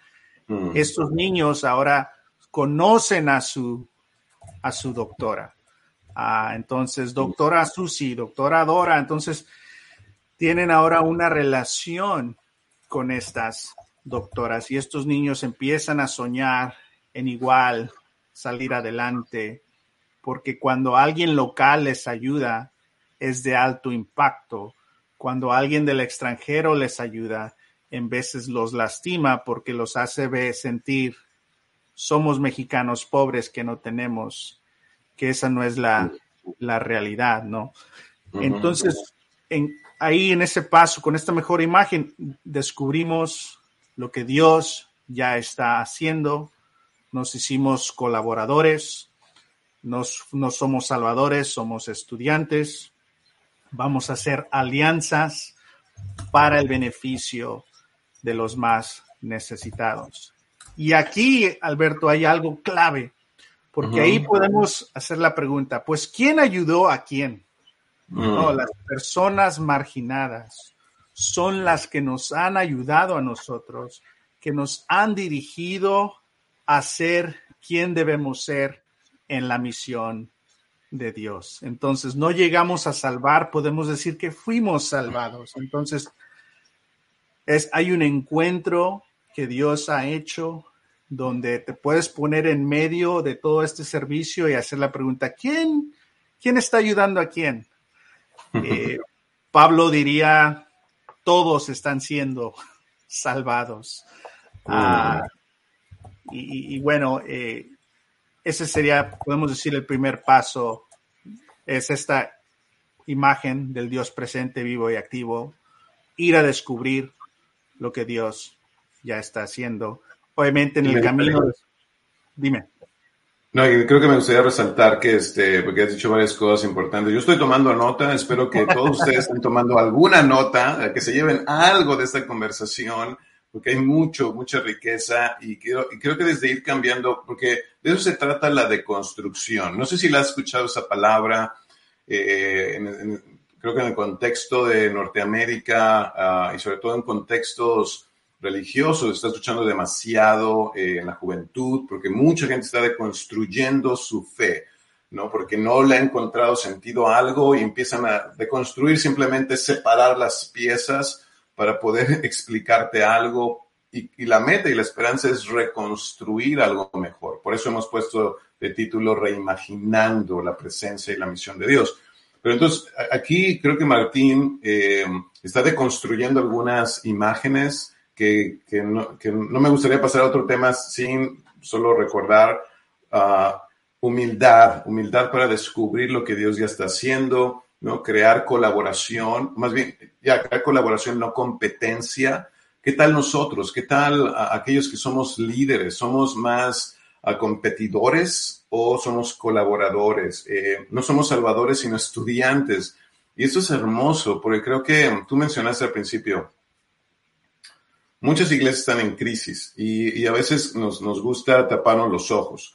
Mm. Estos niños ahora conocen a su, a su doctora. Ah, entonces, doctora Susi, doctora Dora, entonces tienen ahora una relación con estas doctoras y estos niños empiezan a soñar en igual, salir adelante, porque cuando alguien local les ayuda, es de alto impacto. Cuando alguien del extranjero les ayuda, en veces los lastima porque los hace sentir somos mexicanos pobres que no tenemos, que esa no es la, la realidad, ¿no? Entonces, en, ahí en ese paso, con esta mejor imagen, descubrimos lo que Dios ya está haciendo, nos hicimos colaboradores, nos, no somos salvadores, somos estudiantes. Vamos a hacer alianzas para el beneficio de los más necesitados. Y aquí, Alberto, hay algo clave, porque ahí podemos hacer la pregunta, pues, ¿quién ayudó a quién? No, las personas marginadas son las que nos han ayudado a nosotros, que nos han dirigido a ser quien debemos ser en la misión de Dios. Entonces, no llegamos a salvar, podemos decir que fuimos salvados. Entonces, es, hay un encuentro que Dios ha hecho donde te puedes poner en medio de todo este servicio y hacer la pregunta, ¿quién, quién está ayudando a quién? Eh, Pablo diría, todos están siendo salvados. Ah, y, y, bueno, eh, ese sería, podemos decir, el primer paso, es esta imagen del Dios presente, vivo y activo, ir a descubrir lo que Dios ya está haciendo. Obviamente en el camino, dime. No, y creo que me gustaría resaltar que, este, porque has dicho varias cosas importantes. Yo estoy tomando nota, espero que todos ustedes estén tomando alguna nota, que se lleven algo de esta conversación porque hay mucho, mucha riqueza y creo, y creo que desde ir cambiando, porque de eso se trata la deconstrucción. No sé si la has escuchado esa palabra, eh, creo que en el contexto de Norteamérica uh, y sobre todo en contextos religiosos, está escuchando demasiado eh, en la juventud, porque mucha gente está deconstruyendo su fe. ¿no? Porque no le ha encontrado sentido a algo y empiezan a deconstruir, simplemente separar las piezas para poder explicarte algo y, la meta y la esperanza es reconstruir algo mejor. Por eso hemos puesto de título Reimaginando la presencia y la misión de Dios. Pero entonces aquí creo que Martín eh, está deconstruyendo algunas imágenes que, que, no, me gustaría pasar a otro tema sin solo recordar uh, humildad, humildad para descubrir lo que Dios ya está haciendo, ¿no? Crear colaboración, más bien, ya crear colaboración, no competencia. ¿Qué tal nosotros? ¿Qué tal aquellos que somos líderes? ¿Somos más competidores o somos colaboradores? Eh, no somos salvadores, sino estudiantes. Y esto es hermoso, porque creo que tú mencionaste al principio, muchas iglesias están en crisis y, y a veces nos, nos gusta taparnos los ojos,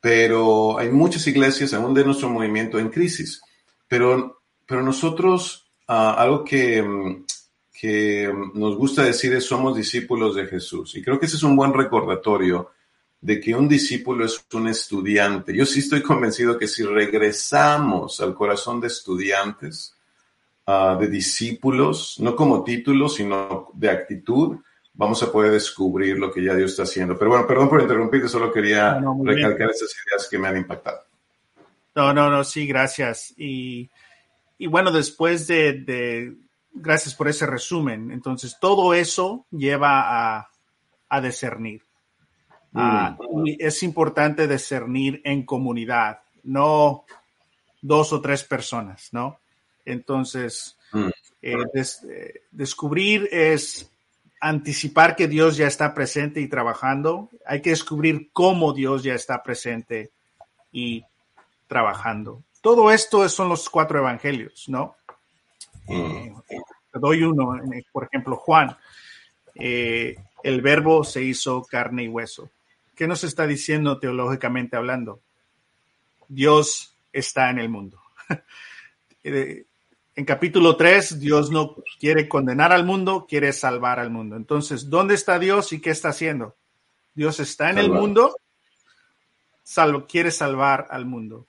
pero hay muchas iglesias, aún de nuestro movimiento, en crisis. Pero pero nosotros, uh, algo que, mm, que nos gusta decir es somos discípulos de Jesús. Y creo que ese es un buen recordatorio de que un discípulo es un estudiante. Yo sí estoy convencido que si regresamos al corazón de estudiantes, uh, de discípulos, no como título, sino de actitud, vamos a poder descubrir lo que ya Dios está haciendo. Pero bueno, perdón por interrumpirte, solo quería no, no, recalcar esas ideas que me han impactado. No, no, no, sí, gracias. Y y bueno, después de, gracias por ese resumen. Entonces, todo eso lleva a, a discernir. Ah, y es importante discernir en comunidad, no dos o tres personas, ¿no? Entonces, mm. eh, eh, descubrir es anticipar que Dios ya está presente y trabajando, hay que descubrir cómo Dios ya está presente y trabajando. Todo esto son los cuatro evangelios, ¿no? Eh, te doy uno, eh, por ejemplo, Juan. Eh, el verbo se hizo carne y hueso. ¿Qué nos está diciendo teológicamente hablando? Dios está en el mundo. Eh, en capítulo 3, Dios no quiere condenar al mundo, quiere salvar al mundo. Entonces, ¿dónde está Dios y qué está haciendo? Dios está en el mundo, salvo, quiere salvar al mundo.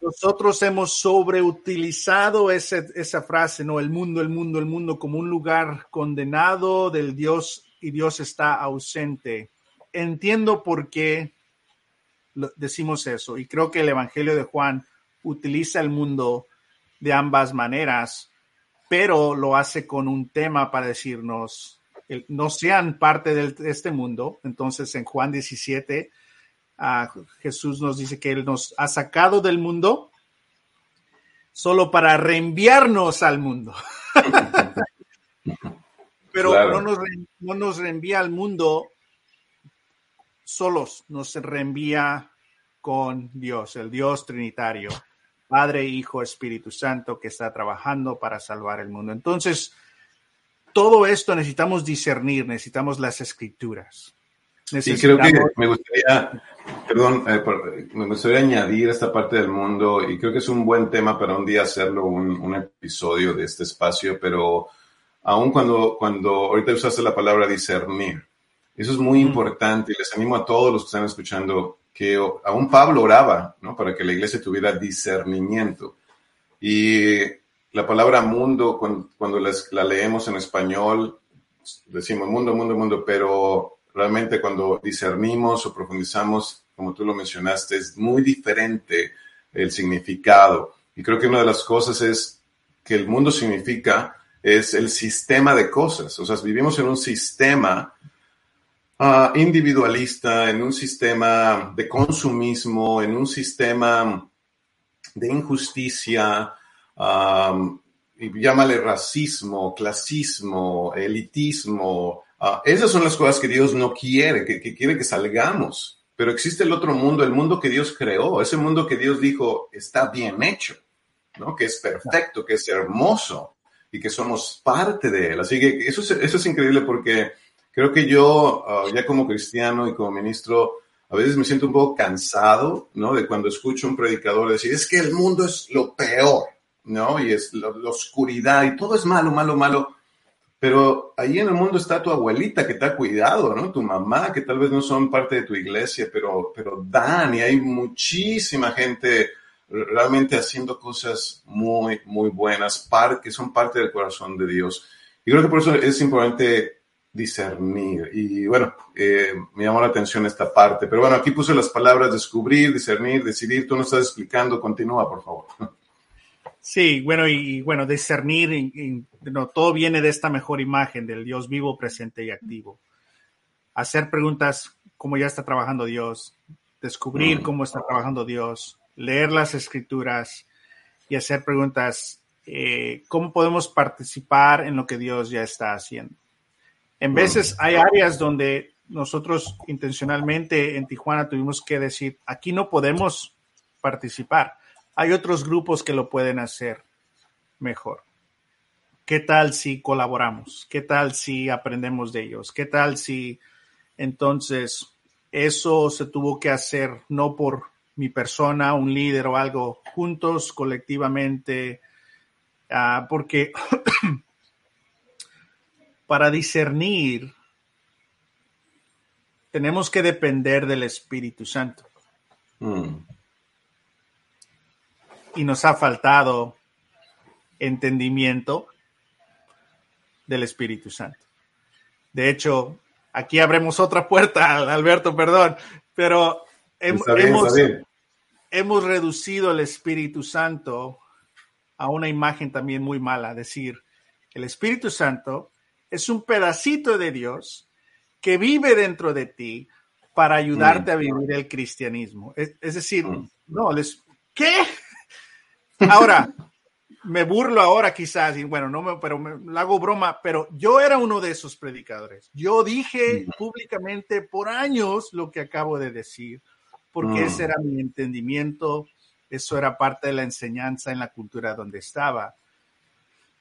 Nosotros hemos sobreutilizado esa frase, ¿no? El mundo, el mundo, el mundo, como un lugar condenado del Dios y Dios está ausente. Entiendo por qué decimos eso y creo que el Evangelio de Juan utiliza el mundo de ambas maneras, pero lo hace con un tema para decirnos, el- no sean parte de este mundo. Entonces en Juan 17 Jesús nos dice que Él nos ha sacado del mundo solo para reenviarnos al mundo. Pero Claro. no, nos, re- no nos reenvía al mundo solos, nos reenvía con Dios, el Dios Trinitario, Padre, Hijo, Espíritu Santo, que está trabajando para salvar el mundo. Entonces, todo esto necesitamos discernir, necesitamos las escrituras. Sí, creo que Necesitamos- me gustaría, perdón, eh, por- me gustaría añadir esta parte del mundo y creo que es un buen tema para un día hacerlo, un, un episodio de este espacio, pero aún cuando, cuando ahorita usaste la palabra discernir, eso es muy Mm. importante y les animo a todos los que están escuchando que aún Pablo oraba, ¿no? Para que la iglesia tuviera discernimiento. Y la palabra mundo, cuando, cuando la leemos en español, decimos mundo, mundo, mundo, pero realmente cuando discernimos o profundizamos, como tú lo mencionaste, es muy diferente el significado. Y creo que una de las cosas es que el mundo significa es el sistema de cosas. O sea, vivimos en un sistema ah, individualista, en un sistema de consumismo, en un sistema de injusticia, am, y llámale racismo, clasismo, elitismo. Ah, esas son las cosas que Dios no quiere, que, quiere que salgamos. Pero existe el otro mundo, el mundo que Dios creó, ese mundo que Dios dijo está bien hecho, ¿no? que es perfecto, que es hermoso y que somos parte de él. Así que eso es, increíble porque creo que yo, ah, ya como cristiano y como ministro, a veces me siento un poco cansado, ¿no? De cuando escucho a un predicador decir, es que el mundo es lo peor, ¿no? Y es la oscuridad y todo es malo, malo, malo. Pero ahí en el mundo está tu abuelita que te ha cuidado, ¿no? Tu mamá, que tal vez no son parte de tu iglesia, pero, pero dan y hay muchísima gente realmente haciendo cosas muy, muy buenas, par, que son parte del corazón de Dios. Y creo que por eso es importante discernir. Y bueno, eh, me llamó la atención esta parte. Pero bueno, aquí puse las palabras descubrir, discernir, decidir. Tú no estás explicando. Continúa, por favor. Sí, bueno, y, y bueno, discernir, y- y, no, todo viene de esta mejor imagen del Dios vivo, presente y activo. Hacer preguntas, cómo ya está trabajando Dios, descubrir Mm. cómo está trabajando Dios, leer las escrituras y hacer preguntas, eh, cómo podemos participar en lo que Dios ya está haciendo. En veces hay áreas donde nosotros intencionalmente en Tijuana tuvimos que decir, aquí no podemos participar. Hay otros grupos que lo pueden hacer mejor. ¿Qué tal si colaboramos? ¿Qué tal si aprendemos de ellos? ¿Qué tal si entonces eso se tuvo que hacer no por mi persona, un líder o algo, juntos, colectivamente, ah, porque para discernir tenemos que depender del Espíritu Santo. Mm, y nos ha faltado entendimiento del Espíritu Santo. De hecho, aquí abremos otra puerta, Alberto, perdón, pero hem- bien, hemos, hemos reducido el Espíritu Santo a una imagen también muy mala, decir, el Espíritu Santo es un pedacito de Dios que vive dentro de ti para ayudarte a vivir el cristianismo. Es, es decir, Mm. no, les, ¿qué? Ahora, me burlo ahora quizás, y bueno, no me, pero me hago broma, pero yo era uno de esos predicadores. Yo dije públicamente por años lo que acabo de decir, porque Mm. ese era mi entendimiento, eso era parte de la enseñanza en la cultura donde estaba.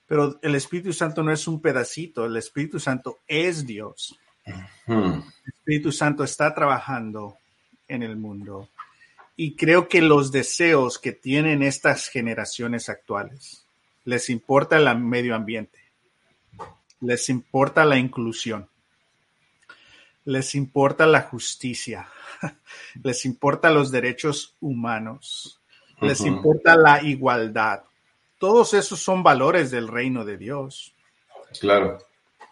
Pero el Espíritu Santo no es un pedacito, el Espíritu Santo es Dios. Hmm. El Espíritu Santo está trabajando en el mundo. Y creo que los deseos que tienen estas generaciones actuales, les importa el medio ambiente, les importa la inclusión, les importa la justicia, les importa los derechos humanos, les importa la igualdad. Todos esos son valores del reino de Dios. Claro.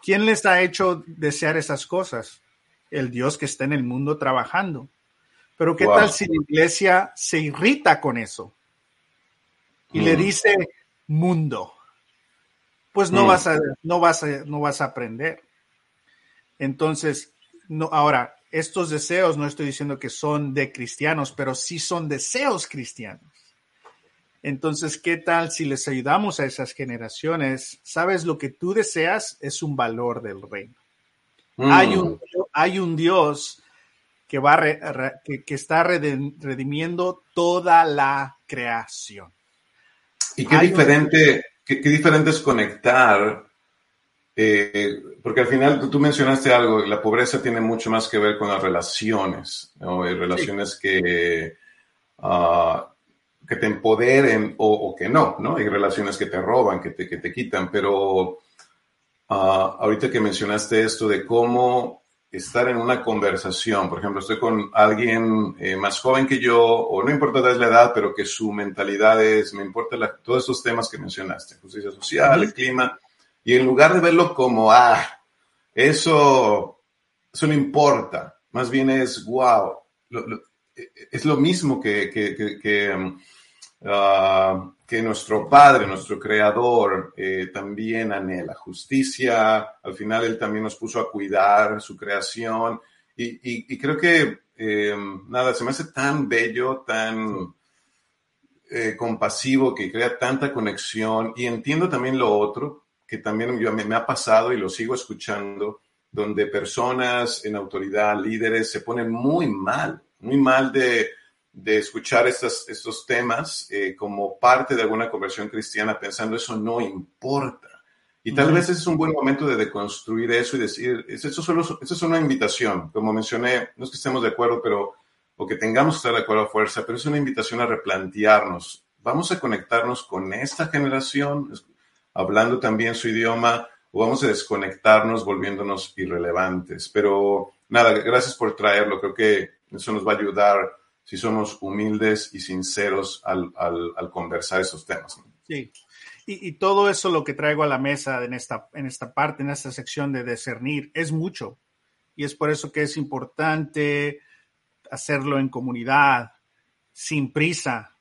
¿Quién les ha hecho desear esas cosas? El Dios que está en el mundo trabajando. Pero ¿qué Wow. tal si la iglesia se irrita con eso? Y le Mm. dice mundo. Pues no Mm. vas a, no vas a, no vas a aprender. Entonces, no, ahora, estos deseos no estoy diciendo que son de cristianos, pero sí son deseos cristianos. Entonces, ¿qué tal si les ayudamos a esas generaciones? Sabes, lo que tú deseas es un valor del reino. Hmm. Hay, un, hay un Dios que, va re- re- que, que está redimiendo toda la creación. Y qué Hay un- diferente, qué, qué diferente es conectar, eh, porque al final tú, mencionaste algo, la pobreza tiene mucho más que ver con las relaciones, ¿no? Hay relaciones que, ah, que te empoderen o, o que no, ¿no? Hay relaciones que te roban, que te, que te quitan, pero ah, ahorita que mencionaste esto de cómo estar en una conversación, por ejemplo, estoy con alguien eh, más joven que yo, o no importa la edad, pero que su mentalidad es, me importa la- todos esos temas que mencionaste, justicia social, el clima, y en lugar de verlo como, ah, eso, eso no importa, más bien es, wow, lo- lo- es lo mismo que, que, que, que, um, ah, que nuestro Padre, nuestro Creador, eh, también anhela justicia. Al final Él también nos puso a cuidar su creación. Y, creo que, eh, nada, se me hace tan bello, tan eh, compasivo, que crea tanta conexión. Y entiendo también lo otro, que también yo, me, me ha pasado y lo sigo escuchando, donde personas en autoridad, líderes, se ponen muy mal, muy mal de, de escuchar estas, estos temas eh, como parte de alguna conversión cristiana, pensando eso no importa. Y tal vez ese es un buen momento de deconstruir eso y decir, es- eso, solo, eso es una invitación, como mencioné, no es que estemos de acuerdo, pero o que tengamos que estar de acuerdo a fuerza, pero es una invitación a replantearnos. Vamos a conectarnos con esta generación, hablando también su idioma, o vamos a desconectarnos volviéndonos irrelevantes. Pero nada, gracias por traerlo. Creo que eso nos va a ayudar si somos humildes y sinceros al, al- al conversar esos temas. ¿no? Sí. Y, y todo eso lo que traigo a la mesa en esta, en esta parte, en esta sección de discernir, es mucho. Y es por eso que es importante hacerlo en comunidad, sin prisa.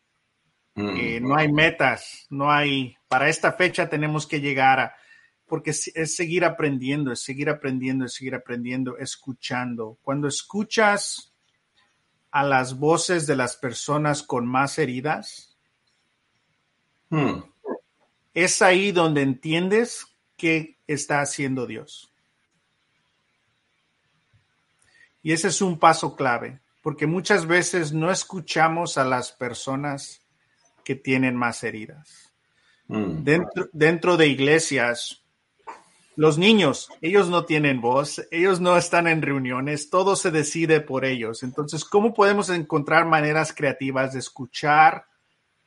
Mm. Eh, no hay metas, no hay, para esta fecha tenemos que llegar a, porque es, es seguir aprendiendo, es seguir aprendiendo, es seguir aprendiendo, escuchando. Cuando escuchas a las voces de las personas con más heridas, Mm. es ahí donde entiendes qué está haciendo Dios. Y ese es un paso clave, porque muchas veces no escuchamos a las personas que tienen más heridas. Mm. Dentro, dentro de iglesias, los niños, ellos no tienen voz, ellos no están en reuniones, todo se decide por ellos. Entonces, ¿cómo podemos encontrar maneras creativas de escuchar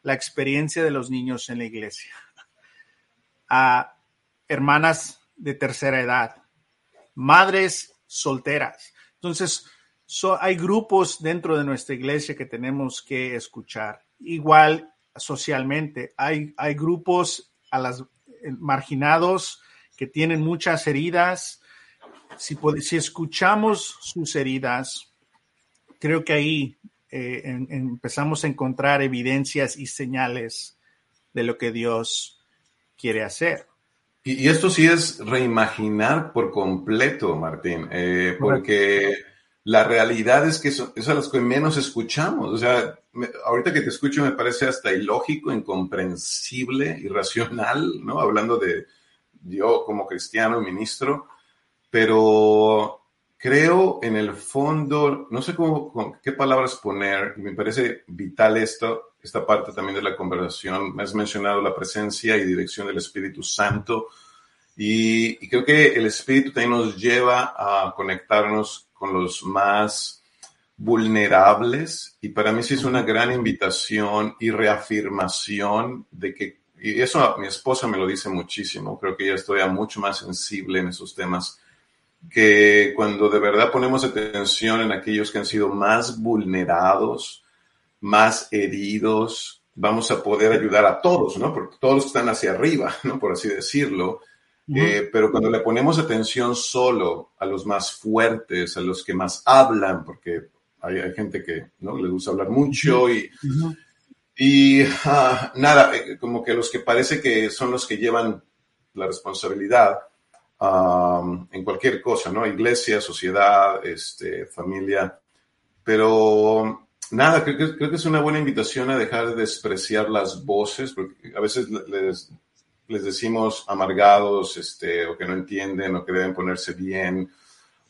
la experiencia de los niños en la iglesia? A hermanas de tercera edad, madres solteras. Entonces, so- hay grupos dentro de nuestra iglesia que tenemos que escuchar. Igual socialmente, hay, hay grupos a las eh, marginados que tienen muchas heridas. Si, si escuchamos sus heridas, creo que ahí eh, en- empezamos a encontrar evidencias y señales de lo que Dios quiere hacer. Y, y esto sí es reimaginar por completo, Martín, eh, porque la realidad es que eso, es a las que menos escuchamos. O sea, me- ahorita que te escucho me parece hasta ilógico, incomprensible, irracional, ¿no? Hablando de yo como cristiano, ministro, pero creo en el fondo, no sé con qué palabras poner, y me parece vital esto, esta parte también de la conversación. Me has mencionado la presencia y dirección del Espíritu Santo. Y, y creo que el Espíritu también nos lleva a conectarnos con los más vulnerables y para mí sí es una gran invitación y reafirmación de que, y eso mi esposa me lo dice muchísimo, creo que ella estoy mucho más sensible en esos temas, que cuando de verdad ponemos atención en aquellos que han sido más vulnerados, más heridos, vamos a poder ayudar a todos, ¿no? Porque todos están hacia arriba, ¿no? Por así decirlo. Eh, pero cuando le ponemos atención solo a los más fuertes, a los que más hablan, porque hay, hay gente que no le gusta hablar mucho y, y ah, nada, eh, como que los que parece que son los que llevan la responsabilidad um, en cualquier cosa, ¿no? Iglesia, sociedad, este, familia. Pero nada, creo que, creo que es una buena invitación a dejar de despreciar las voces, porque a veces les, les decimos amargados, este, o que no entienden, o que deben ponerse bien,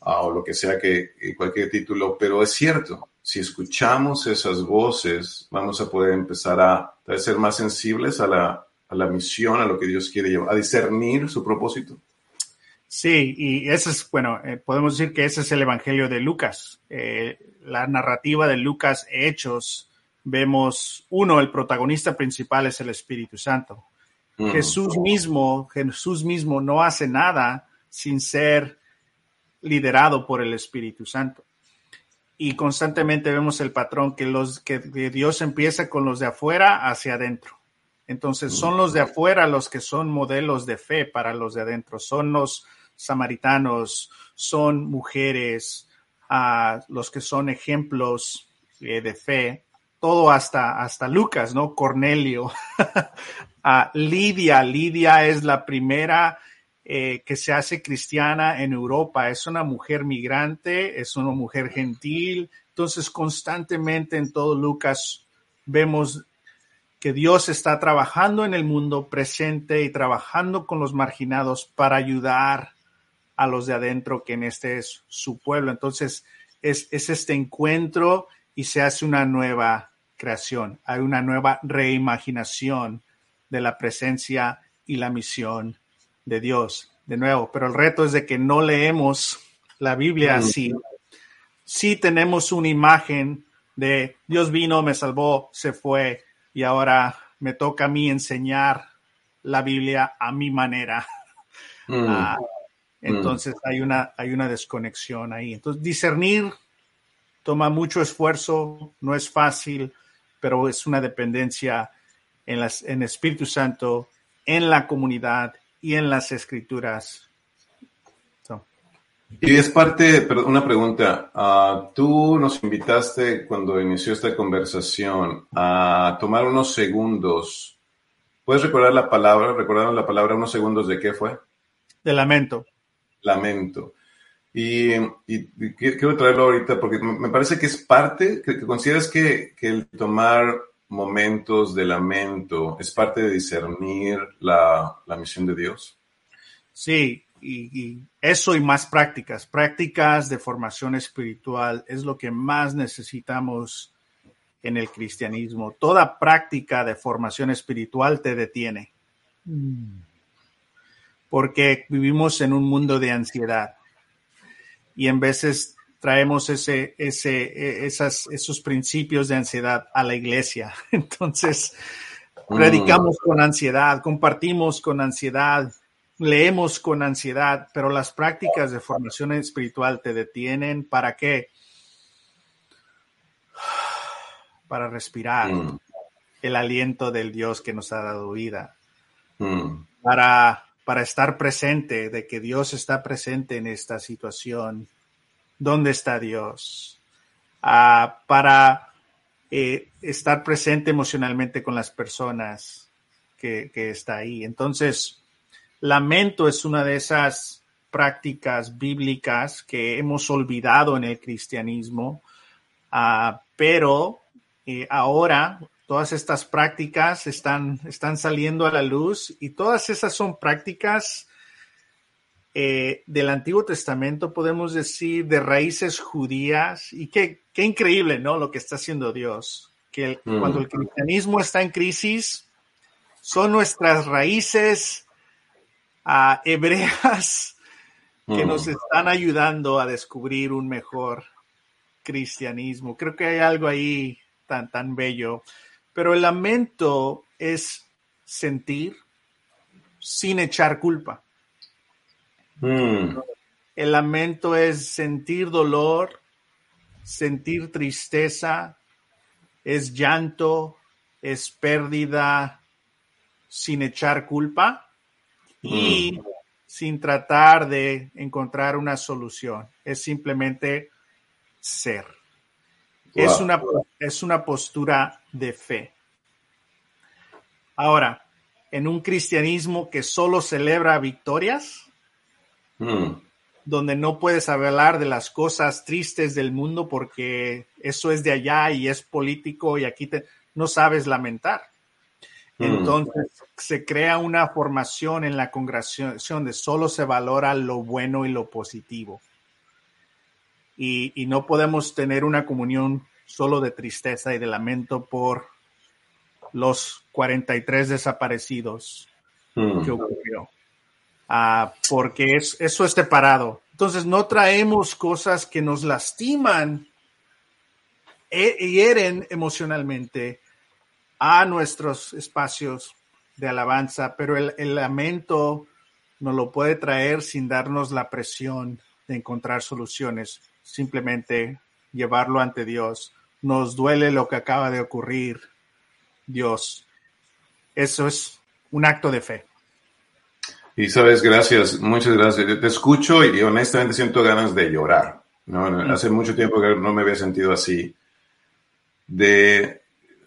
uh, o lo que sea que, cualquier título, pero es cierto, si escuchamos esas voces, vamos a poder empezar a, a ser más sensibles a la, a la misión, a lo que Dios quiere llevar, a discernir su propósito. Sí, y ese es, bueno, eh, podemos decir que ese es el Evangelio de Lucas. Eh, la narrativa de Lucas Hechos, vemos, uno, el protagonista principal es el Espíritu Santo. Mm. Jesús mismo, Jesús mismo no hace nada sin ser liderado por el Espíritu Santo. Y constantemente vemos el patrón que, los, que, que Dios empieza con los de afuera hacia adentro. Entonces son los de afuera los que son modelos de fe para los de adentro. Son los samaritanos, son mujeres, uh, los que son ejemplos eh, de fe. Todo hasta, hasta Lucas, ¿no? Cornelio. uh, Lidia. Lidia es la primera eh, que se hace cristiana en Europa. Es una mujer migrante, es una mujer gentil. Entonces constantemente en todo Lucas vemos que Dios está trabajando en el mundo presente y trabajando con los marginados para ayudar a los de adentro, que en este es su pueblo. Entonces, es, es este encuentro y se hace una nueva creación, hay una nueva reimaginación de la presencia y la misión de Dios. De nuevo, pero el reto es de que no leemos la Biblia así. Sí tenemos una imagen de Dios vino, me salvó, se fue, y ahora me toca a mí enseñar la Biblia a mi manera. Mm. Entonces mm. hay, una, hay una desconexión ahí. Entonces discernir toma mucho esfuerzo, no es fácil, pero es una dependencia en, las, en Espíritu Santo, en la comunidad y en las escrituras. So. Y es parte, pero una pregunta. Uh, tú nos invitaste cuando inició esta conversación a tomar unos segundos. ¿Puedes recordar la palabra? ¿Recordaron la palabra unos segundos de qué fue? De lamento. Lamento. Y, y, y quiero traerlo ahorita porque me parece que es parte, que, que consideras que, que, el tomar momentos de lamento es parte de discernir la, la misión de Dios. Sí, y, y, eso y más prácticas, prácticas de formación espiritual es lo que más necesitamos en el cristianismo. Toda práctica de formación espiritual te detiene. Porque vivimos en un mundo de ansiedad y en veces traemos ese, ese, esas, esos principios de ansiedad a la iglesia. Entonces, predicamos mm. con ansiedad, compartimos con ansiedad, leemos con ansiedad, pero las prácticas de formación espiritual te detienen. ¿Para qué? Para respirar mm. el aliento del Dios que nos ha dado vida. Mm. Para, para estar presente, de que Dios está presente en esta situación. ¿Dónde está Dios? Uh, para eh, estar presente emocionalmente con las personas que, que está ahí. Entonces, lamento es una de esas prácticas bíblicas que hemos olvidado en el cristianismo, ah, pero eh, ahora todas estas prácticas están, están saliendo a la luz y todas esas son prácticas eh, del Antiguo Testamento, podemos decir, de raíces judías. Y qué, qué increíble, ¿no? Lo que está haciendo Dios. Que el- Mm. cuando el cristianismo está en crisis, son nuestras raíces ah, hebreas que Mm. nos están ayudando a descubrir un mejor cristianismo. Creo que hay algo ahí tan, tan bello. Pero el lamento es sentir sin echar culpa. Mm. El lamento es sentir dolor, sentir tristeza, es llanto, es pérdida sin echar culpa y sin tratar de encontrar una solución. Es simplemente ser. Es, una, es una postura de fe. Ahora, en un cristianismo que solo celebra victorias, Mm. donde no puedes hablar de las cosas tristes del mundo porque eso es de allá y es político y aquí te, no sabes lamentar. Mm. Entonces se crea una formación en la congregación de solo se valora lo bueno y lo positivo. Y, y no podemos tener una comunión solo de tristeza y de lamento por los 43 desaparecidos Mm. que ocurrió. Ah, porque es, eso es separado. Entonces no traemos cosas que nos lastiman e hieren emocionalmente a nuestros espacios de alabanza, pero el, lamento nos lo puede traer sin darnos la presión de encontrar soluciones, simplemente llevarlo ante Dios. Nos duele lo que acaba de ocurrir, Dios. Eso es un acto de fe. Y sabes, gracias, muchas gracias. Te- Te escucho y honestamente siento ganas de llorar. ¿no? Mm. Hace mucho tiempo que no me había sentido así. De,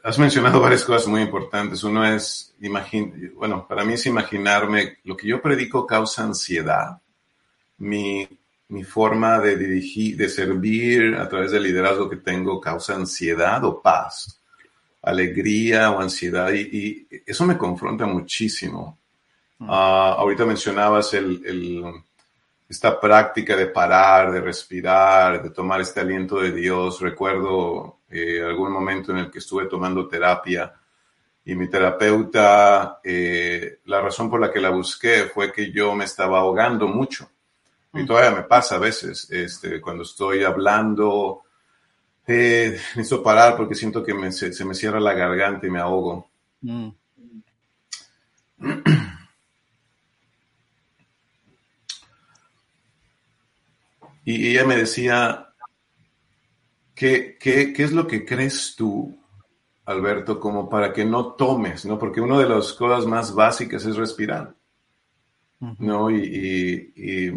has mencionado varias cosas muy importantes. Uno es, imagin, bueno, para mí es imaginarme, lo que yo predico causa ansiedad. Mi, mi forma de dirigir, de servir a través del liderazgo que tengo causa ansiedad o paz, alegría o ansiedad. Y, y eso me confronta muchísimo. Ah, ahorita mencionabas el, el- esta práctica de parar, de respirar, de tomar este aliento de Dios. Recuerdo eh, algún momento en el que estuve tomando terapia y mi terapeuta, eh, la razón por la que la busqué fue que yo me estaba ahogando mucho. Y todavía me pasa a veces, este, cuando estoy hablando, eh, necesito parar porque siento que me- se, se me cierra la garganta y me ahogo. Mm. Y ella me decía, ¿qué, qué, qué es lo que crees tú, Alberto, como para que no tomes, ¿no? Porque una de las cosas más básicas es respirar, ¿no? Y, y- y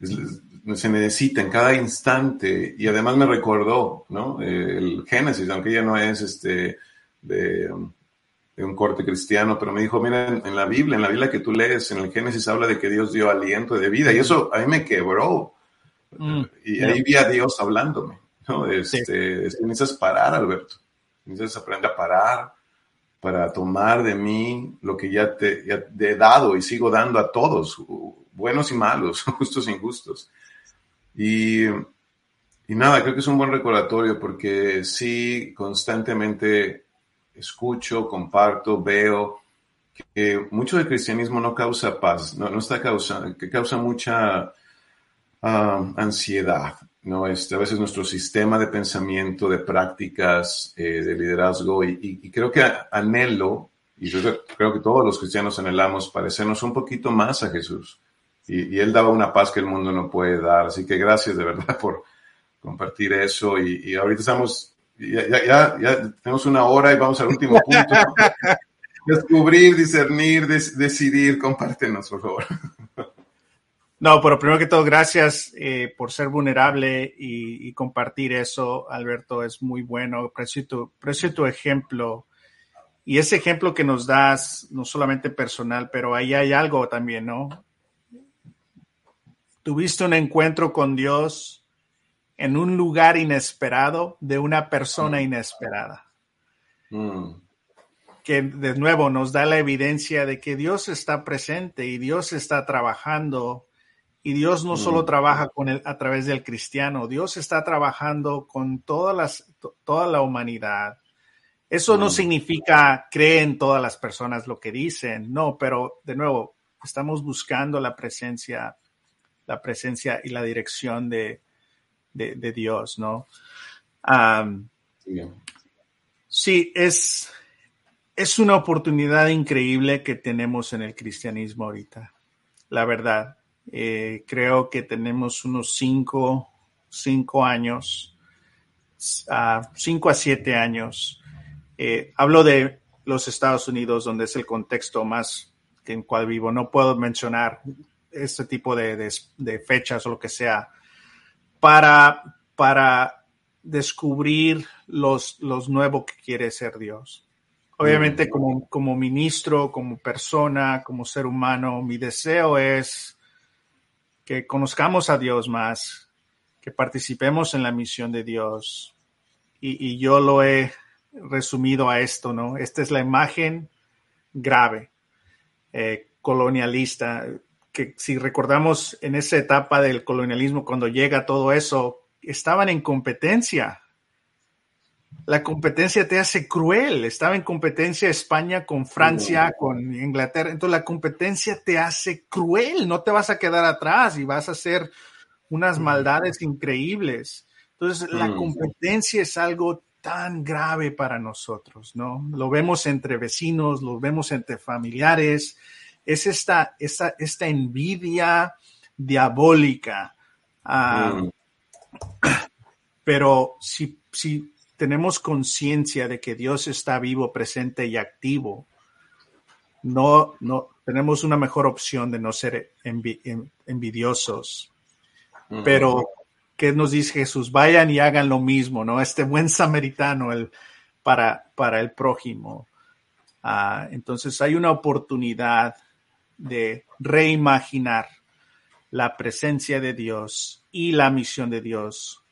es- se necesita en cada instante. Y además me recordó, ¿no? El Génesis, aunque ella no es este, de, de un corte cristiano, pero me dijo, mira, en la Biblia, en la Biblia que tú lees, en el Génesis habla de que Dios dio aliento de vida. Y eso a mí me quebró. Mm. Y ahí vi a Dios hablándome, ¿no? Este, es que necesitas parar, Alberto. Necesitas aprender a parar para tomar de mí lo que ya te, ya te he dado y sigo dando a todos, buenos y malos, justos e injustos. Y, y nada, creo que es un buen recordatorio porque sí, constantemente escucho, comparto, veo que mucho del cristianismo no causa paz, no, no está causando, que causa mucha ansiedad, ¿no? Este, a veces nuestro sistema de pensamiento, de prácticas, eh, de liderazgo, y, y- y creo que anhelo, y yo creo- que todos los cristianos anhelamos parecernos un poquito más a Jesús. Y, y Él daba una paz que el mundo no puede dar. Así que gracias de verdad por compartir eso. Y, ahorita estamos, ya, ya, ya, ya tenemos una hora y vamos al último punto. Descubrir, discernir, des- decidir. Compártenos, por favor. No, pero primero que todo, gracias eh, por ser vulnerable y, y compartir eso, Alberto, es muy bueno. Aprecio tu, aprecio tu ejemplo. Y ese ejemplo que nos das, no solamente personal, pero ahí hay algo también, ¿no? tuviste un encuentro con Dios en un lugar inesperado de una persona inesperada. Mm. Que de nuevo nos da la evidencia de que Dios está presente y Dios está trabajando y Dios no solo Mm. trabaja con el, a través del cristiano, Dios está trabajando con todas las, to- toda la humanidad. Eso no Mm. significa cree en todas las personas lo que dicen, no, pero de nuevo, estamos buscando la presencia, la presencia y la dirección de, de, de Dios, ¿no? Bien. Sí, es, es una oportunidad increíble que tenemos en el cristianismo ahorita. La verdad, Eh, creo que tenemos unos cinco, cinco años, ah, cinco a siete años. Eh, hablo de los Estados Unidos, donde es el contexto más que en cual vivo. No puedo mencionar este tipo de, de- de fechas o lo que sea para, para descubrir los, los nuevos que quiere ser Dios. Obviamente, como, como ministro, como persona, como ser humano, mi deseo es que conozcamos a Dios más, que participemos en la misión de Dios. Y, yo lo he resumido a esto, ¿no? Esta es la imagen grave, eh, colonialista, que si recordamos en esa etapa del colonialismo, cuando llega todo eso, estaban en competencia. La competencia te hace cruel. Estaba en competencia España con Francia, con Inglaterra. Entonces la competencia te hace cruel. No te vas a quedar atrás y vas a hacer unas maldades increíbles. Entonces la competencia es algo tan grave para nosotros, ¿no? Lo vemos entre vecinos, lo vemos entre familiares. Es esta, esta, esta envidia diabólica. Ah, Mm. pero si, si tenemos conciencia de que Dios está vivo, presente y activo, no, no tenemos una mejor opción de no ser envi- en- envidiosos. Pero, ¿qué nos dice Jesús? Vayan y hagan lo mismo, ¿no? Este buen samaritano el, para, para el prójimo. Ah, entonces hay una oportunidad de reimaginar la presencia de Dios y la misión de Dios,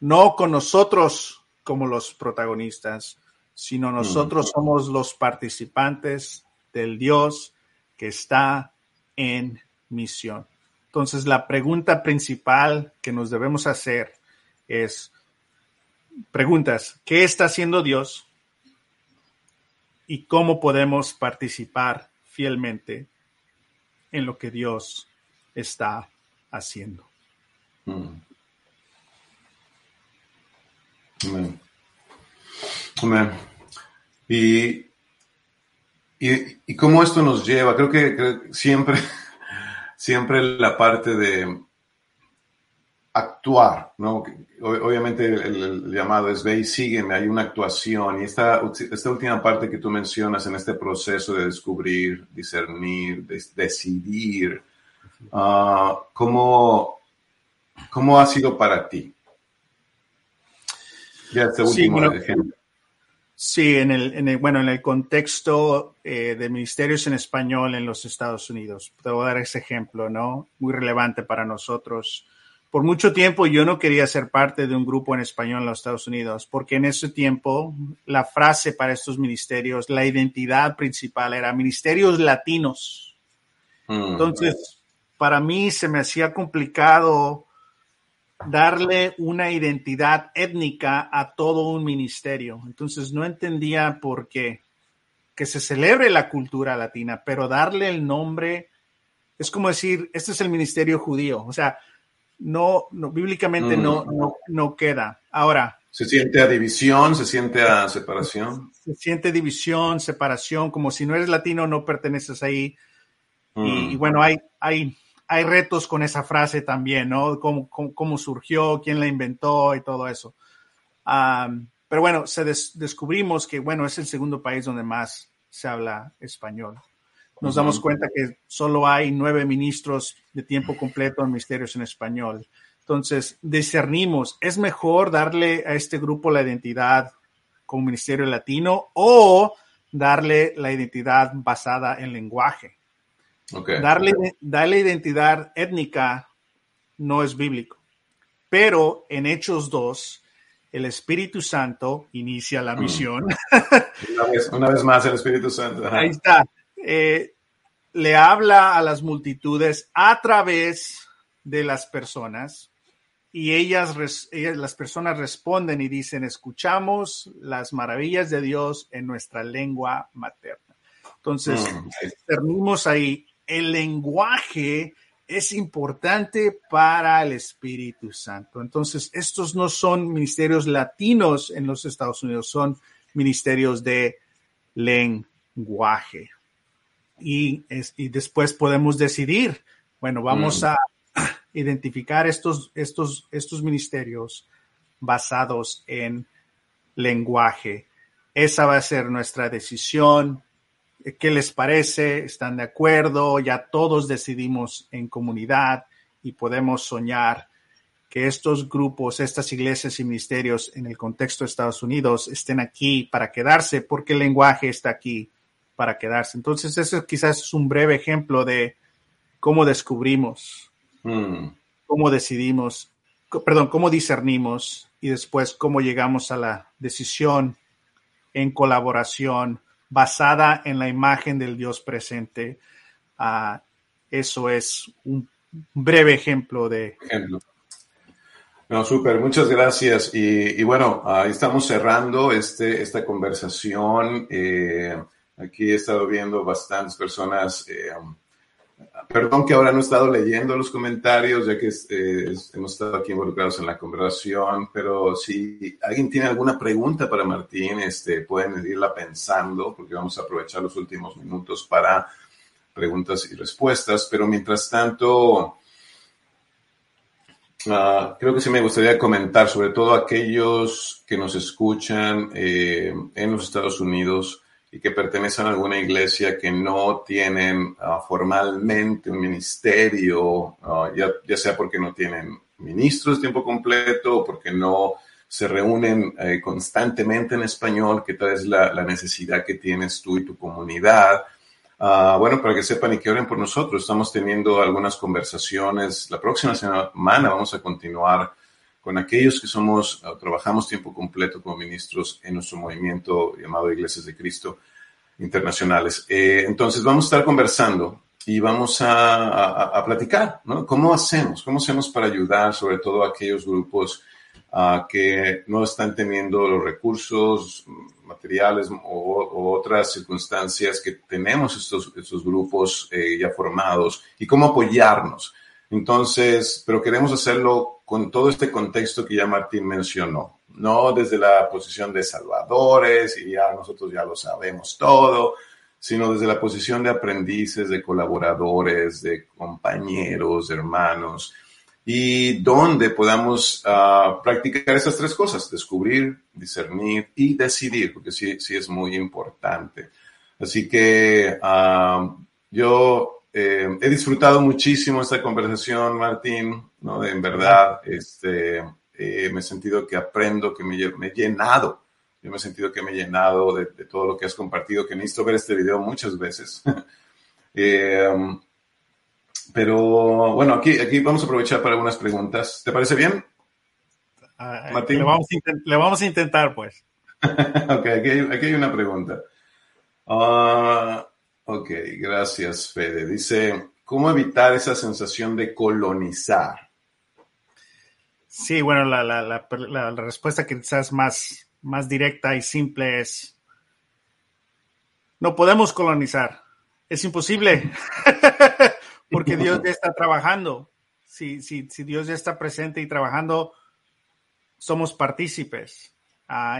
no con nosotros como los protagonistas, sino nosotros somos los participantes del Dios que está en misión. Entonces, la pregunta principal que nos debemos hacer es, preguntas, ¿qué está haciendo Dios? ¿Y cómo podemos participar fielmente en lo que Dios está haciendo? Mm. Amén. Amén. Y, y, y cómo esto nos lleva, creo que, siempre, siempre la parte de actuar, ¿no? Obviamente el, el llamado es ve y sígueme, hay una actuación y esta, esta última parte que tú mencionas en este proceso de descubrir, discernir, decidir, ah, ¿cómo, ¿cómo ha sido para ti? Ya este Sí, último bueno, ejemplo. Sí, en el, en el- bueno, en el contexto eh, de ministerios en español en los Estados Unidos. Te voy a dar ese ejemplo, ¿no? Muy relevante para nosotros. Por mucho tiempo yo no quería ser parte de un grupo en español en los Estados Unidos, porque en ese tiempo la frase para estos ministerios, la identidad principal era ministerios latinos. Mm. Entonces, para mí se me hacía complicado darle una identidad étnica a todo un ministerio. Entonces, no entendía por qué que se celebre la cultura latina, pero darle el nombre es como decir, este es el ministerio judío. O sea, no, no bíblicamente Mm. no, no, no queda. Ahora, Se siente a división, se siente a separación. se siente división, separación, como si no eres latino, no perteneces ahí. Y, Mm. y bueno, hay, hay, hay retos con esa frase también, ¿no? Cómo, cómo, cómo surgió, quién la inventó y todo eso. Pero bueno, se des- descubrimos que, bueno, es el segundo país donde más se habla español. Nos damos cuenta que solo hay nueve ministros de tiempo completo en ministerios en español. Entonces, discernimos, ¿es mejor darle a este grupo la identidad como ministerio latino o darle la identidad basada en lenguaje? Ok. darle, darle identidad étnica no es bíblico. Pero en Hechos 2, el Espíritu Santo inicia la misión. Una vez, una vez más el Espíritu Santo. Ajá. Ahí está. Eh, le habla a las multitudes a través de las personas y ellas, las personas responden y dicen, escuchamos las maravillas de Dios en nuestra lengua materna. Entonces, Mm, discernimos ahí, el lenguaje es importante para el Espíritu Santo. Entonces, estos no son ministerios latinos en los Estados Unidos, son ministerios de lenguaje. Y, es- y después podemos decidir, bueno, vamos Mm. a identificar estos, estos, estos ministerios basados en lenguaje. Esa va a ser nuestra decisión. ¿Qué les parece? ¿Están de acuerdo? Ya todos decidimos en comunidad y podemos soñar que estos grupos, estas iglesias y ministerios en el contexto de Estados Unidos estén aquí para quedarse porque el lenguaje está aquí para quedarse. Entonces, ese quizás es un breve ejemplo de cómo descubrimos, Mm, cómo decidimos, perdón, cómo discernimos y después cómo llegamos a la decisión en colaboración basada en la imagen del Dios presente. Ah, eso es un breve ejemplo de. No, súper, muchas gracias. Y, y bueno, ahí estamos cerrando este, esta conversación. Eh, aquí he estado viendo bastantes personas. eh, perdón que ahora no he estado leyendo los comentarios, ya que eh, hemos estado aquí involucrados en la conversación, pero si alguien tiene alguna pregunta para Martín, este, pueden irla pensando, porque vamos a aprovechar los últimos minutos para preguntas y respuestas. Pero mientras tanto, Ah, creo que sí me gustaría comentar, sobre todo aquellos que nos escuchan eh, en los Estados Unidos y que pertenecen a alguna iglesia que no tienen ah, formalmente un ministerio, ah, ya, ya sea porque no tienen ministros tiempo completo o porque no se reúnen eh, constantemente en español, que tal es la, la necesidad que tienes tú y tu comunidad. Ah, bueno, para que sepan y que oren por nosotros, estamos teniendo algunas conversaciones. La próxima semana vamos a continuar con aquellos que somos, uh, trabajamos tiempo completo como ministros en nuestro movimiento llamado Iglesias de Cristo Internacionales. Eh, entonces vamos a estar conversando y vamos a, a, platicar, ¿no? ¿Cómo hacemos? ¿Cómo hacemos para ayudar sobre todo a aquellos grupos uh, que no están teniendo los recursos materiales o, o, otras circunstancias que tenemos estos, estos grupos eh, ya formados y cómo apoyarnos. Entonces, pero queremos hacerlo con todo este contexto que ya Martín mencionó, no desde la posición de salvadores y ya nosotros ya lo sabemos todo, sino desde la posición de aprendices, de colaboradores, de compañeros, hermanos, y donde podamos uh, practicar esas tres cosas, descubrir, discernir y decidir, porque sí, sí es muy importante. Así que uh, yo eh, he disfrutado muchísimo esta conversación, Martín, ¿no? En verdad, este, eh, me he sentido que aprendo, que me, me, he llenado. Yo me he sentido que me he llenado de, de todo lo que has compartido, que necesito ver este video muchas veces. eh, pero bueno, aquí, aquí vamos a aprovechar para algunas preguntas. ¿Te parece bien? Uh, Martín. Le vamos, a le vamos, a intentar, pues. ok, aquí hay, aquí hay, una pregunta. Uh, ok, gracias, Fede. Dice, ¿cómo evitar esa sensación de colonizar? Sí, bueno, la, la, la, la quizás más, más directa y simple es, no podemos colonizar. Es imposible. porque Dios ya está trabajando. Si, si, si, Dios ya está presente y trabajando, somos partícipes.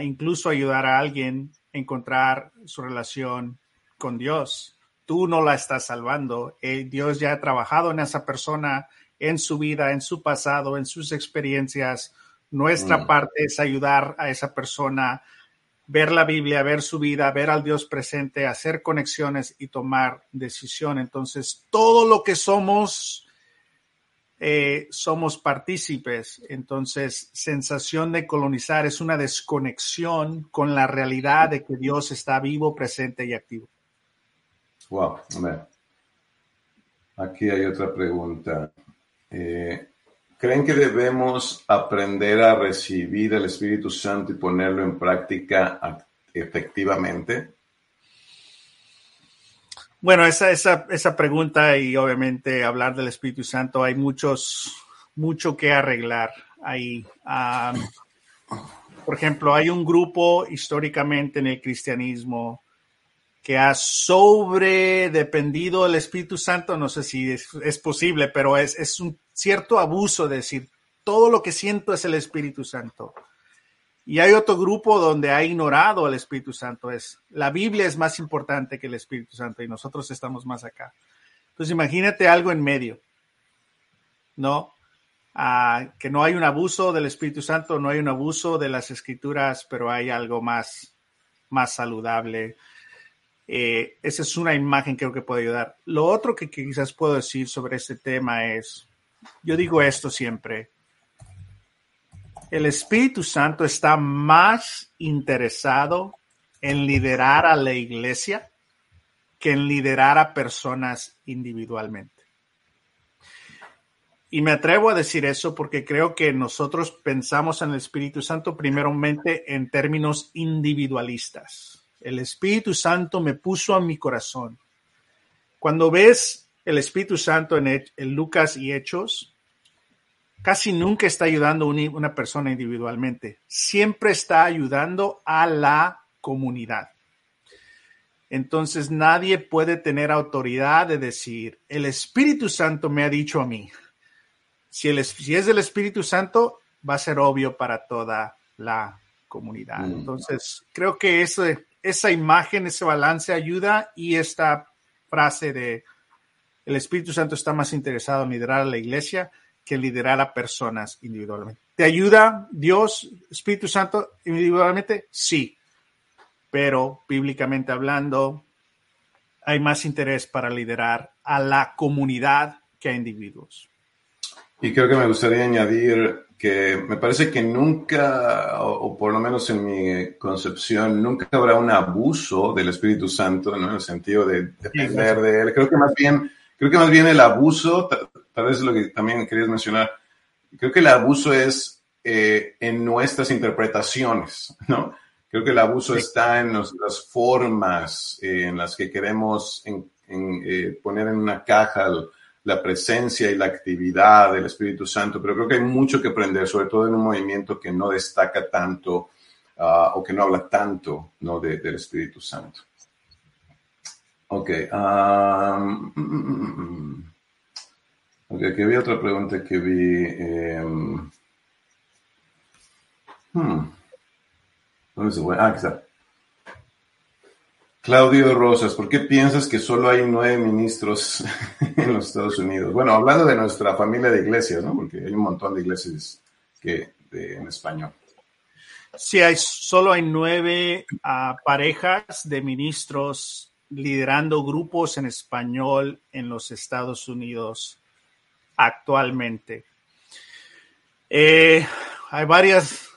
Incluso ayudar a alguien a encontrar su relación con Dios. Tú no la estás salvando. Eh, Dios ya ha trabajado en esa persona, en su vida, en su pasado, en sus experiencias. Nuestra mm. parte es ayudar a esa persona ver la Biblia, ver su vida, ver al Dios presente, hacer conexiones y tomar decisión. Entonces, todo lo que somos, eh, somos partícipes. Entonces, sensación de colonizar es una desconexión con la realidad de que Dios está vivo, presente y activo. Wow, a ver. Aquí hay otra pregunta. Eh, ¿Creen que debemos aprender a recibir el Espíritu Santo y ponerlo en práctica efectivamente? Bueno, esa, esa, esa pregunta y obviamente hablar del Espíritu Santo, hay muchos, mucho que arreglar ahí. Ah, por ejemplo, hay un grupo históricamente en el cristianismo que ha sobredependido del Espíritu Santo, no sé si es, posible, pero es, es un cierto abuso de decir, todo lo que siento es el Espíritu Santo. Y hay otro grupo donde ha ignorado al Espíritu Santo. Es la Biblia es más importante que el Espíritu Santo y nosotros estamos más acá. Entonces imagínate algo en medio, ¿no? Ah, que no hay un abuso del Espíritu Santo, no hay un abuso de las Escrituras, pero hay algo más, más saludable. Eh, esa es una imagen que creo que puede ayudar. Lo otro que quizás puedo decir sobre este tema es, yo digo esto siempre, el Espíritu Santo está más interesado en liderar a la iglesia que en liderar a personas individualmente. Y me atrevo a decir eso porque creo que nosotros pensamos en el Espíritu Santo primeramente en términos individualistas. El Espíritu Santo me puso a mi corazón. Cuando ves el Espíritu Santo en, en Lucas y Hechos, casi nunca está ayudando a una persona individualmente, siempre está ayudando a la comunidad. Entonces nadie puede tener autoridad de decir, el Espíritu Santo me ha dicho a mí. Si, el, si es del Espíritu Santo, va a ser obvio para toda la comunidad. Mm. Entonces, creo que ese, esa imagen, ese balance ayuda y esta frase de el Espíritu Santo está más interesado en liderar a la iglesia que liderar a personas individualmente. ¿Te ayuda Dios, Espíritu Santo, individualmente? Sí, pero bíblicamente hablando, hay más interés para liderar a la comunidad que a individuos. Y creo que me gustaría añadir que me parece que nunca, o, o, por lo menos en mi concepción, nunca habrá un abuso del Espíritu Santo, ¿no? En el sentido de depender de él. Creo que más bien, creo que más bien el abuso, tal vez es lo que también querías mencionar, creo que el abuso es eh, en nuestras interpretaciones, ¿no? Creo que el abuso sí. está en nuestras formas, eh, en las que queremos en, en, eh, poner en una caja el, la presencia y la actividad del Espíritu Santo, pero creo que hay mucho que aprender, sobre todo en un movimiento que no destaca tanto uh, o que no habla tanto ¿no? De, del Espíritu Santo. Ok. Um, ok, aquí había otra pregunta que vi. Eh, hmm. ¿Dónde se fue? Ah, está. Claudio Rosas, ¿por qué piensas que solo hay nueve ministros en los Estados Unidos? Bueno, hablando de nuestra familia de iglesias, ¿no? Porque hay un montón de iglesias que, de, en español. Sí, hay, solo hay nueve uh, parejas de ministros liderando grupos en español en los Estados Unidos actualmente. Eh, hay varias,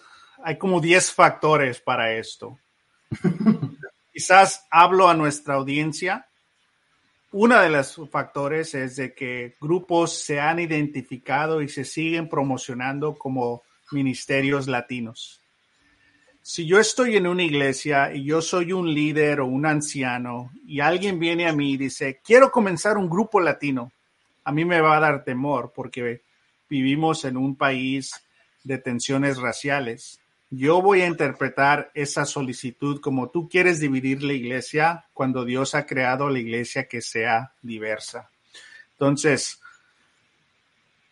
hay como diez factores para esto. quizás hablo a nuestra audiencia. Uno de los factores es de que grupos se han identificado y se siguen promocionando como ministerios latinos. Si yo estoy en una iglesia y yo soy un líder o un anciano y alguien viene a mí y dice, quiero comenzar un grupo latino, a mí me va a dar temor porque vivimos en un país de tensiones raciales yo voy a interpretar esa solicitud como tú quieres dividir la iglesia cuando Dios ha creado la iglesia que sea diversa. Entonces,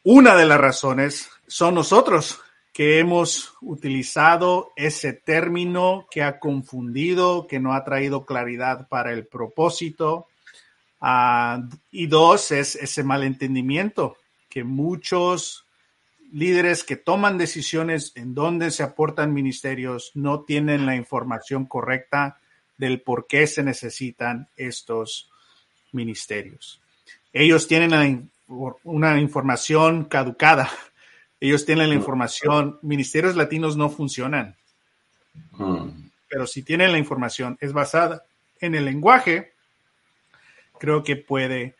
una de las razones son nosotros que hemos utilizado ese término que ha confundido, que no ha traído claridad para el propósito. Uh, y dos, es ese malentendimiento que muchos líderes que toman decisiones en donde se aportan ministerios no tienen la información correcta del por qué se necesitan estos ministerios. Ellos tienen una información caducada. Ellos tienen la información. Ministerios latinos no funcionan. Pero si tienen la información, es basada en el lenguaje, creo que puede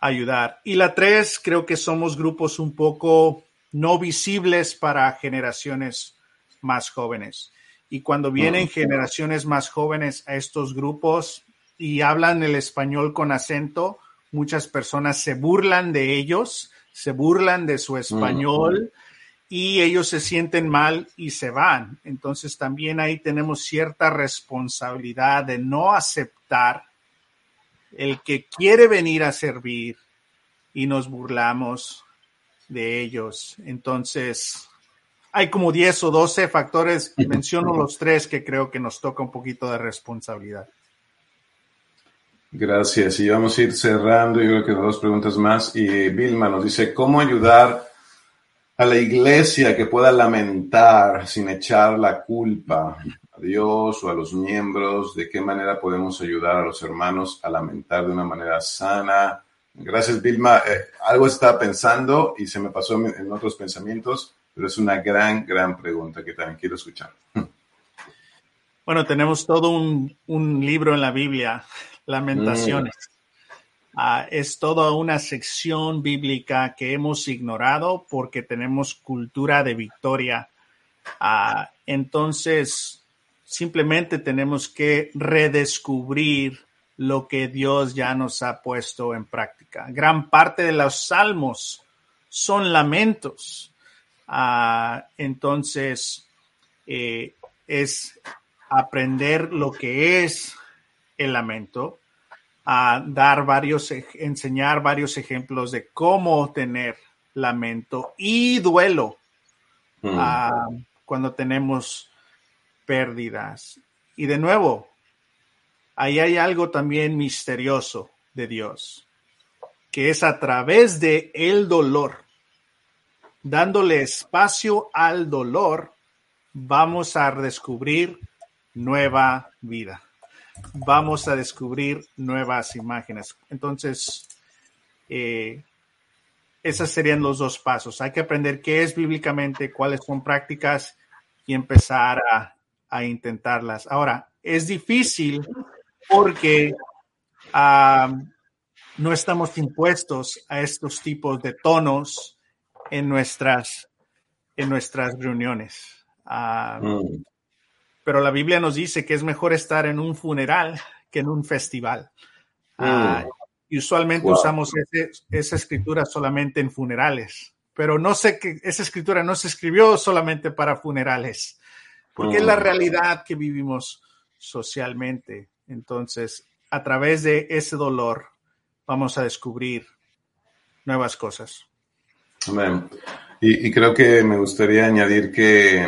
ayudar. Y la tres, creo que somos grupos un poco no visibles para generaciones más jóvenes. Y cuando vienen generaciones más jóvenes a estos grupos y hablan el español con acento, muchas personas se burlan de ellos, se burlan de su español y ellos se sienten mal y se van. Entonces también ahí tenemos cierta responsabilidad de no aceptar el que quiere venir a servir y nos burlamos de ellos. Entonces, hay como 10 o 12 factores, menciono los tres que creo que nos toca un poquito de responsabilidad. Gracias. Y vamos a ir cerrando, yo creo que dos preguntas más. Y Vilma nos dice, ¿cómo ayudar a la iglesia que pueda lamentar sin echar la culpa a Dios o a los miembros? ¿De qué manera podemos ayudar a los hermanos a lamentar de una manera sana? Gracias, Vilma. Eh, algo estaba pensando y se me pasó en otros pensamientos pero es una gran, gran pregunta que también quiero escuchar. Bueno, tenemos todo un, libro en la Biblia, Lamentaciones. Mm. Ah, es toda una sección bíblica que hemos ignorado porque tenemos cultura de victoria. Ah, entonces, simplemente tenemos que redescubrir lo que Dios ya nos ha puesto en práctica. Gran parte de los salmos son lamentos Ah, entonces, eh, es aprender lo que es el lamento, a dar varios, enseñar varios ejemplos de cómo tener lamento y duelo mm. ah, cuando tenemos pérdidas. Y de nuevo, ahí hay algo también misterioso de Dios, que es a través de el dolor dándole espacio al dolor, vamos a descubrir nueva vida. Vamos a descubrir nuevas imágenes. Entonces, eh, esos serían los dos pasos. Hay que aprender qué es bíblicamente, cuáles son prácticas y empezar a, intentarlas. Ahora, es difícil porque ah, no estamos impuestos a estos tipos de tonos en nuestras, en nuestras reuniones. Ah, mm. Pero la Biblia nos dice que es mejor estar en un funeral que en un festival. Ah, mm. y usualmente usamos esa escritura solamente en funerales, pero no sé que esa escritura no se escribió solamente para funerales, porque es la mm. realidad que vivimos socialmente. Entonces, a través de ese dolor, vamos a descubrir nuevas cosas. Y, creo que me gustaría añadir que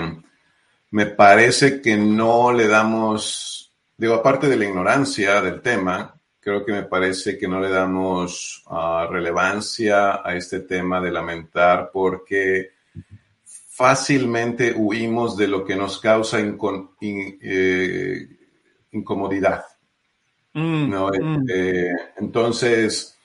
me parece que no le damos, digo, aparte de la ignorancia del tema, creo que me parece que no le damos ah, relevancia a este tema de lamentar porque fácilmente huimos de lo que nos causa eh, incomodidad. Mm, mm. Este, entonces,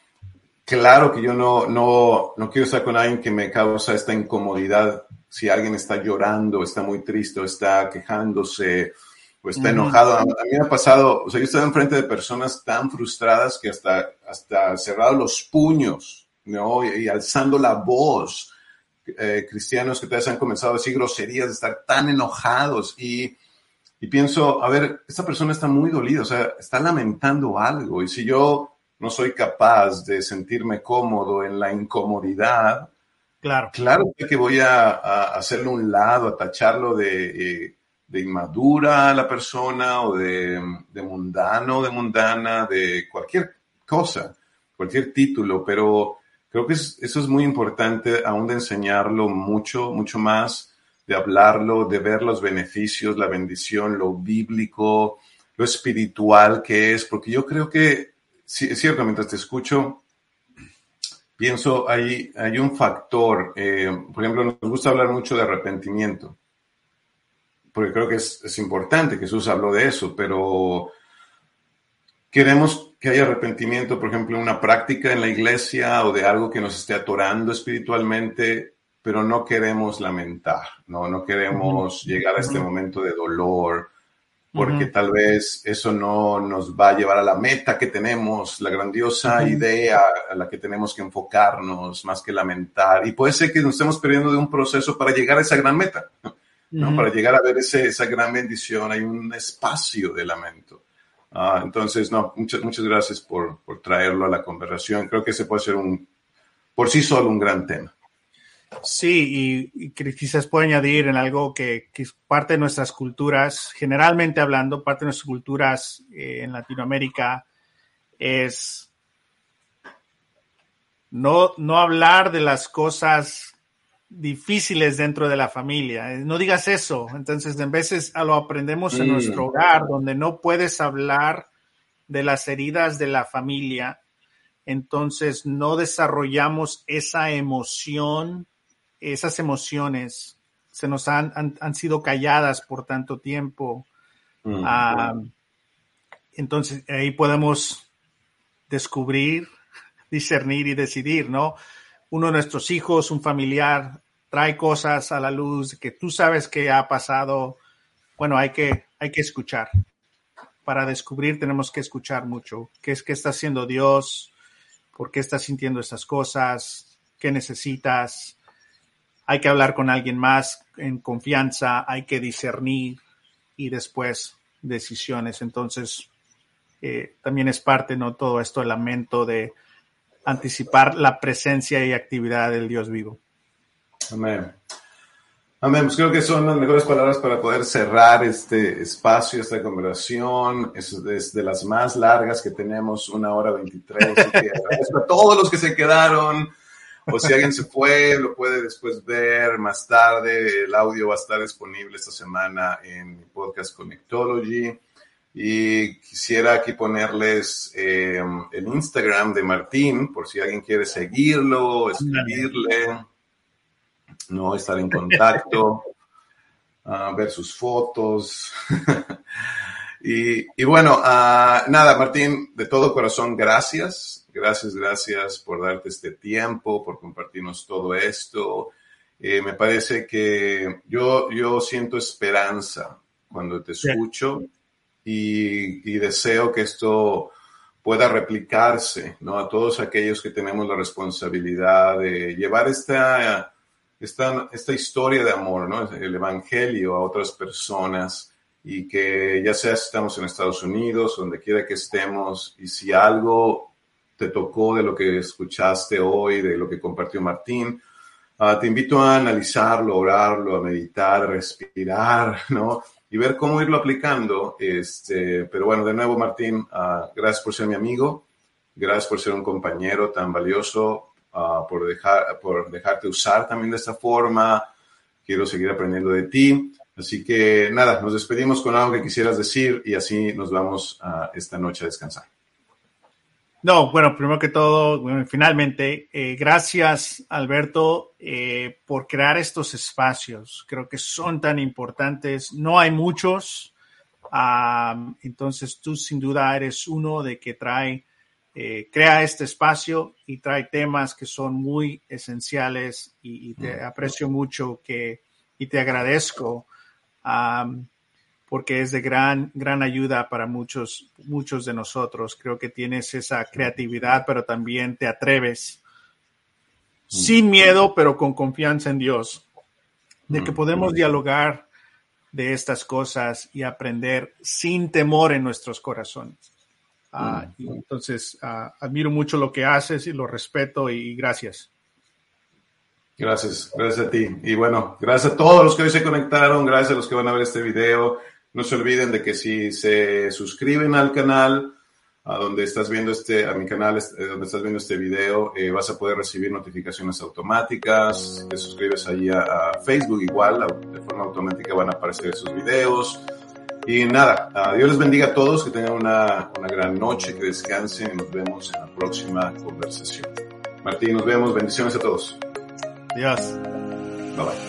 claro que yo no, no, no quiero estar con alguien que me causa esta incomodidad. Si alguien está llorando, está muy triste, o está quejándose, o está enojado. A, mí me ha pasado, o sea, yo he estado enfrente de personas tan frustradas que hasta, hasta cerrado los puños, ¿no? Y, alzando la voz. Eh, cristianos que vez han comenzado a decir groserías, de estar tan enojados y, y pienso, a ver, esta persona está muy dolida, o sea, está lamentando algo. Y si yo no soy capaz de sentirme cómodo en la incomodidad, claro, claro que voy a, hacerlo un lado, a tacharlo de, eh, de inmadura a la persona o de, de mundano, de mundana, de cualquier cosa, cualquier título, pero creo que eso es muy importante aún de enseñarlo mucho, mucho más, de hablarlo, de ver los beneficios, la bendición, lo bíblico, lo espiritual que es, porque yo creo que sí, es cierto, mientras te escucho, pienso, hay, hay un factor, eh, por ejemplo, nos gusta hablar mucho de arrepentimiento, porque creo que es, es importante, Jesús habló de eso, pero queremos que haya arrepentimiento, por ejemplo, en una práctica en la iglesia o de algo que nos esté atorando espiritualmente, pero no queremos lamentar, no, no queremos llegar a este momento de dolor, porque Ujú. tal vez eso no nos va a llevar a la meta que tenemos, la grandiosa idea a la que tenemos que enfocarnos más que lamentar. Y puede ser que nos estemos perdiendo de un proceso para llegar a esa gran meta, ¿no? Para llegar a ver ese, esa gran bendición hay un espacio de lamento. Ah, entonces, no, muchas, muchas gracias por, por traerlo a la conversación. Creo que ese puede ser un, por sí solo un gran tema. Sí, y, y quizás puedo añadir en algo que, parte de nuestras culturas, generalmente hablando, parte de nuestras culturas eh, en Latinoamérica es no, no hablar de las cosas difíciles dentro de la familia. Eh, No digas eso. Entonces, en veces lo aprendemos en Mm. nuestro hogar, donde no puedes hablar de las heridas de la familia, entonces no desarrollamos esa emoción, esas emociones se nos han, han, han sido calladas por tanto tiempo. Mm. Ah, entonces ahí podemos descubrir, discernir y decidir, ¿no? Uno de nuestros hijos, un familiar, trae cosas a la luz que tú sabes que ha pasado. Bueno, hay que, hay que escuchar. Para descubrir tenemos que escuchar mucho. ¿Qué es que está haciendo Dios? ¿Por qué estás sintiendo estas cosas? ¿Qué necesitas? Hay que hablar con alguien más en confianza, hay que discernir y después decisiones. Entonces, eh, también es parte, ¿no? Todo esto, el lamento de anticipar la presencia y actividad del Dios vivo. Amén. Amén. Pues creo que son las mejores palabras para poder cerrar este espacio, esta conversación. Es, es de las más largas que tenemos, una hora veintitrés. Agradezco a todos los que se quedaron. O si alguien se fue, lo puede después ver más tarde. El audio va a estar disponible esta semana en podcast Connectology. Y quisiera aquí ponerles eh, el Instagram de Martín, por si alguien quiere seguirlo, escribirle, no estar en contacto, uh, ver sus fotos. y, y, bueno, uh, nada, Martín, de todo corazón, gracias. Gracias, gracias por darte este tiempo, por compartirnos todo esto. Eh, me parece que yo, yo siento esperanza cuando te escucho y, y deseo que esto pueda replicarse ¿no? a todos aquellos que tenemos la responsabilidad de llevar esta, esta, esta historia de amor, ¿no? el Evangelio a otras personas y que ya sea si estamos en Estados Unidos, donde quiera que estemos, y si algo te tocó de lo que escuchaste hoy, de lo que compartió Martín, uh, te invito a analizarlo, orarlo, a meditar, respirar, ¿no? y ver cómo irlo aplicando. Este, pero bueno, de nuevo, Martín, uh, gracias por ser mi amigo, gracias por ser un compañero tan valioso, uh, por, dejar, por dejarte usar también de esta forma. Quiero seguir aprendiendo de ti. Así que nada, nos despedimos con algo que quisieras decir y así nos vamos uh, esta noche a descansar. No, bueno, primero que todo, bueno, finalmente, eh, gracias Alberto eh, por crear estos espacios. Creo que son tan importantes. No hay muchos. Um, entonces tú sin duda eres uno de que trae, eh, crea este espacio y trae temas que son muy esenciales y, y te aprecio mucho que, y te agradezco. Um, porque es de gran, gran ayuda para muchos, muchos de nosotros. Creo que tienes esa creatividad, pero también te atreves sin miedo, pero con confianza en Dios, de que podemos dialogar de estas cosas y aprender sin temor en nuestros corazones. Uh, y entonces, uh, admiro mucho lo que haces y lo respeto y gracias. Gracias, gracias a ti. Y bueno, gracias a todos los que hoy se conectaron, gracias a los que van a ver este video. No se olviden de que si se suscriben al canal, a donde estás viendo este, a mi canal, eh, donde estás viendo este video, eh, vas a poder recibir notificaciones automáticas. Te suscribes ahí a, a, Facebook igual, de forma automática van a aparecer esos videos. Y nada, uh, Dios les bendiga a todos, que tengan una, una gran noche, que descansen y nos vemos en la próxima conversación. Martín, nos vemos, bendiciones a todos. Adiós. Bye bye.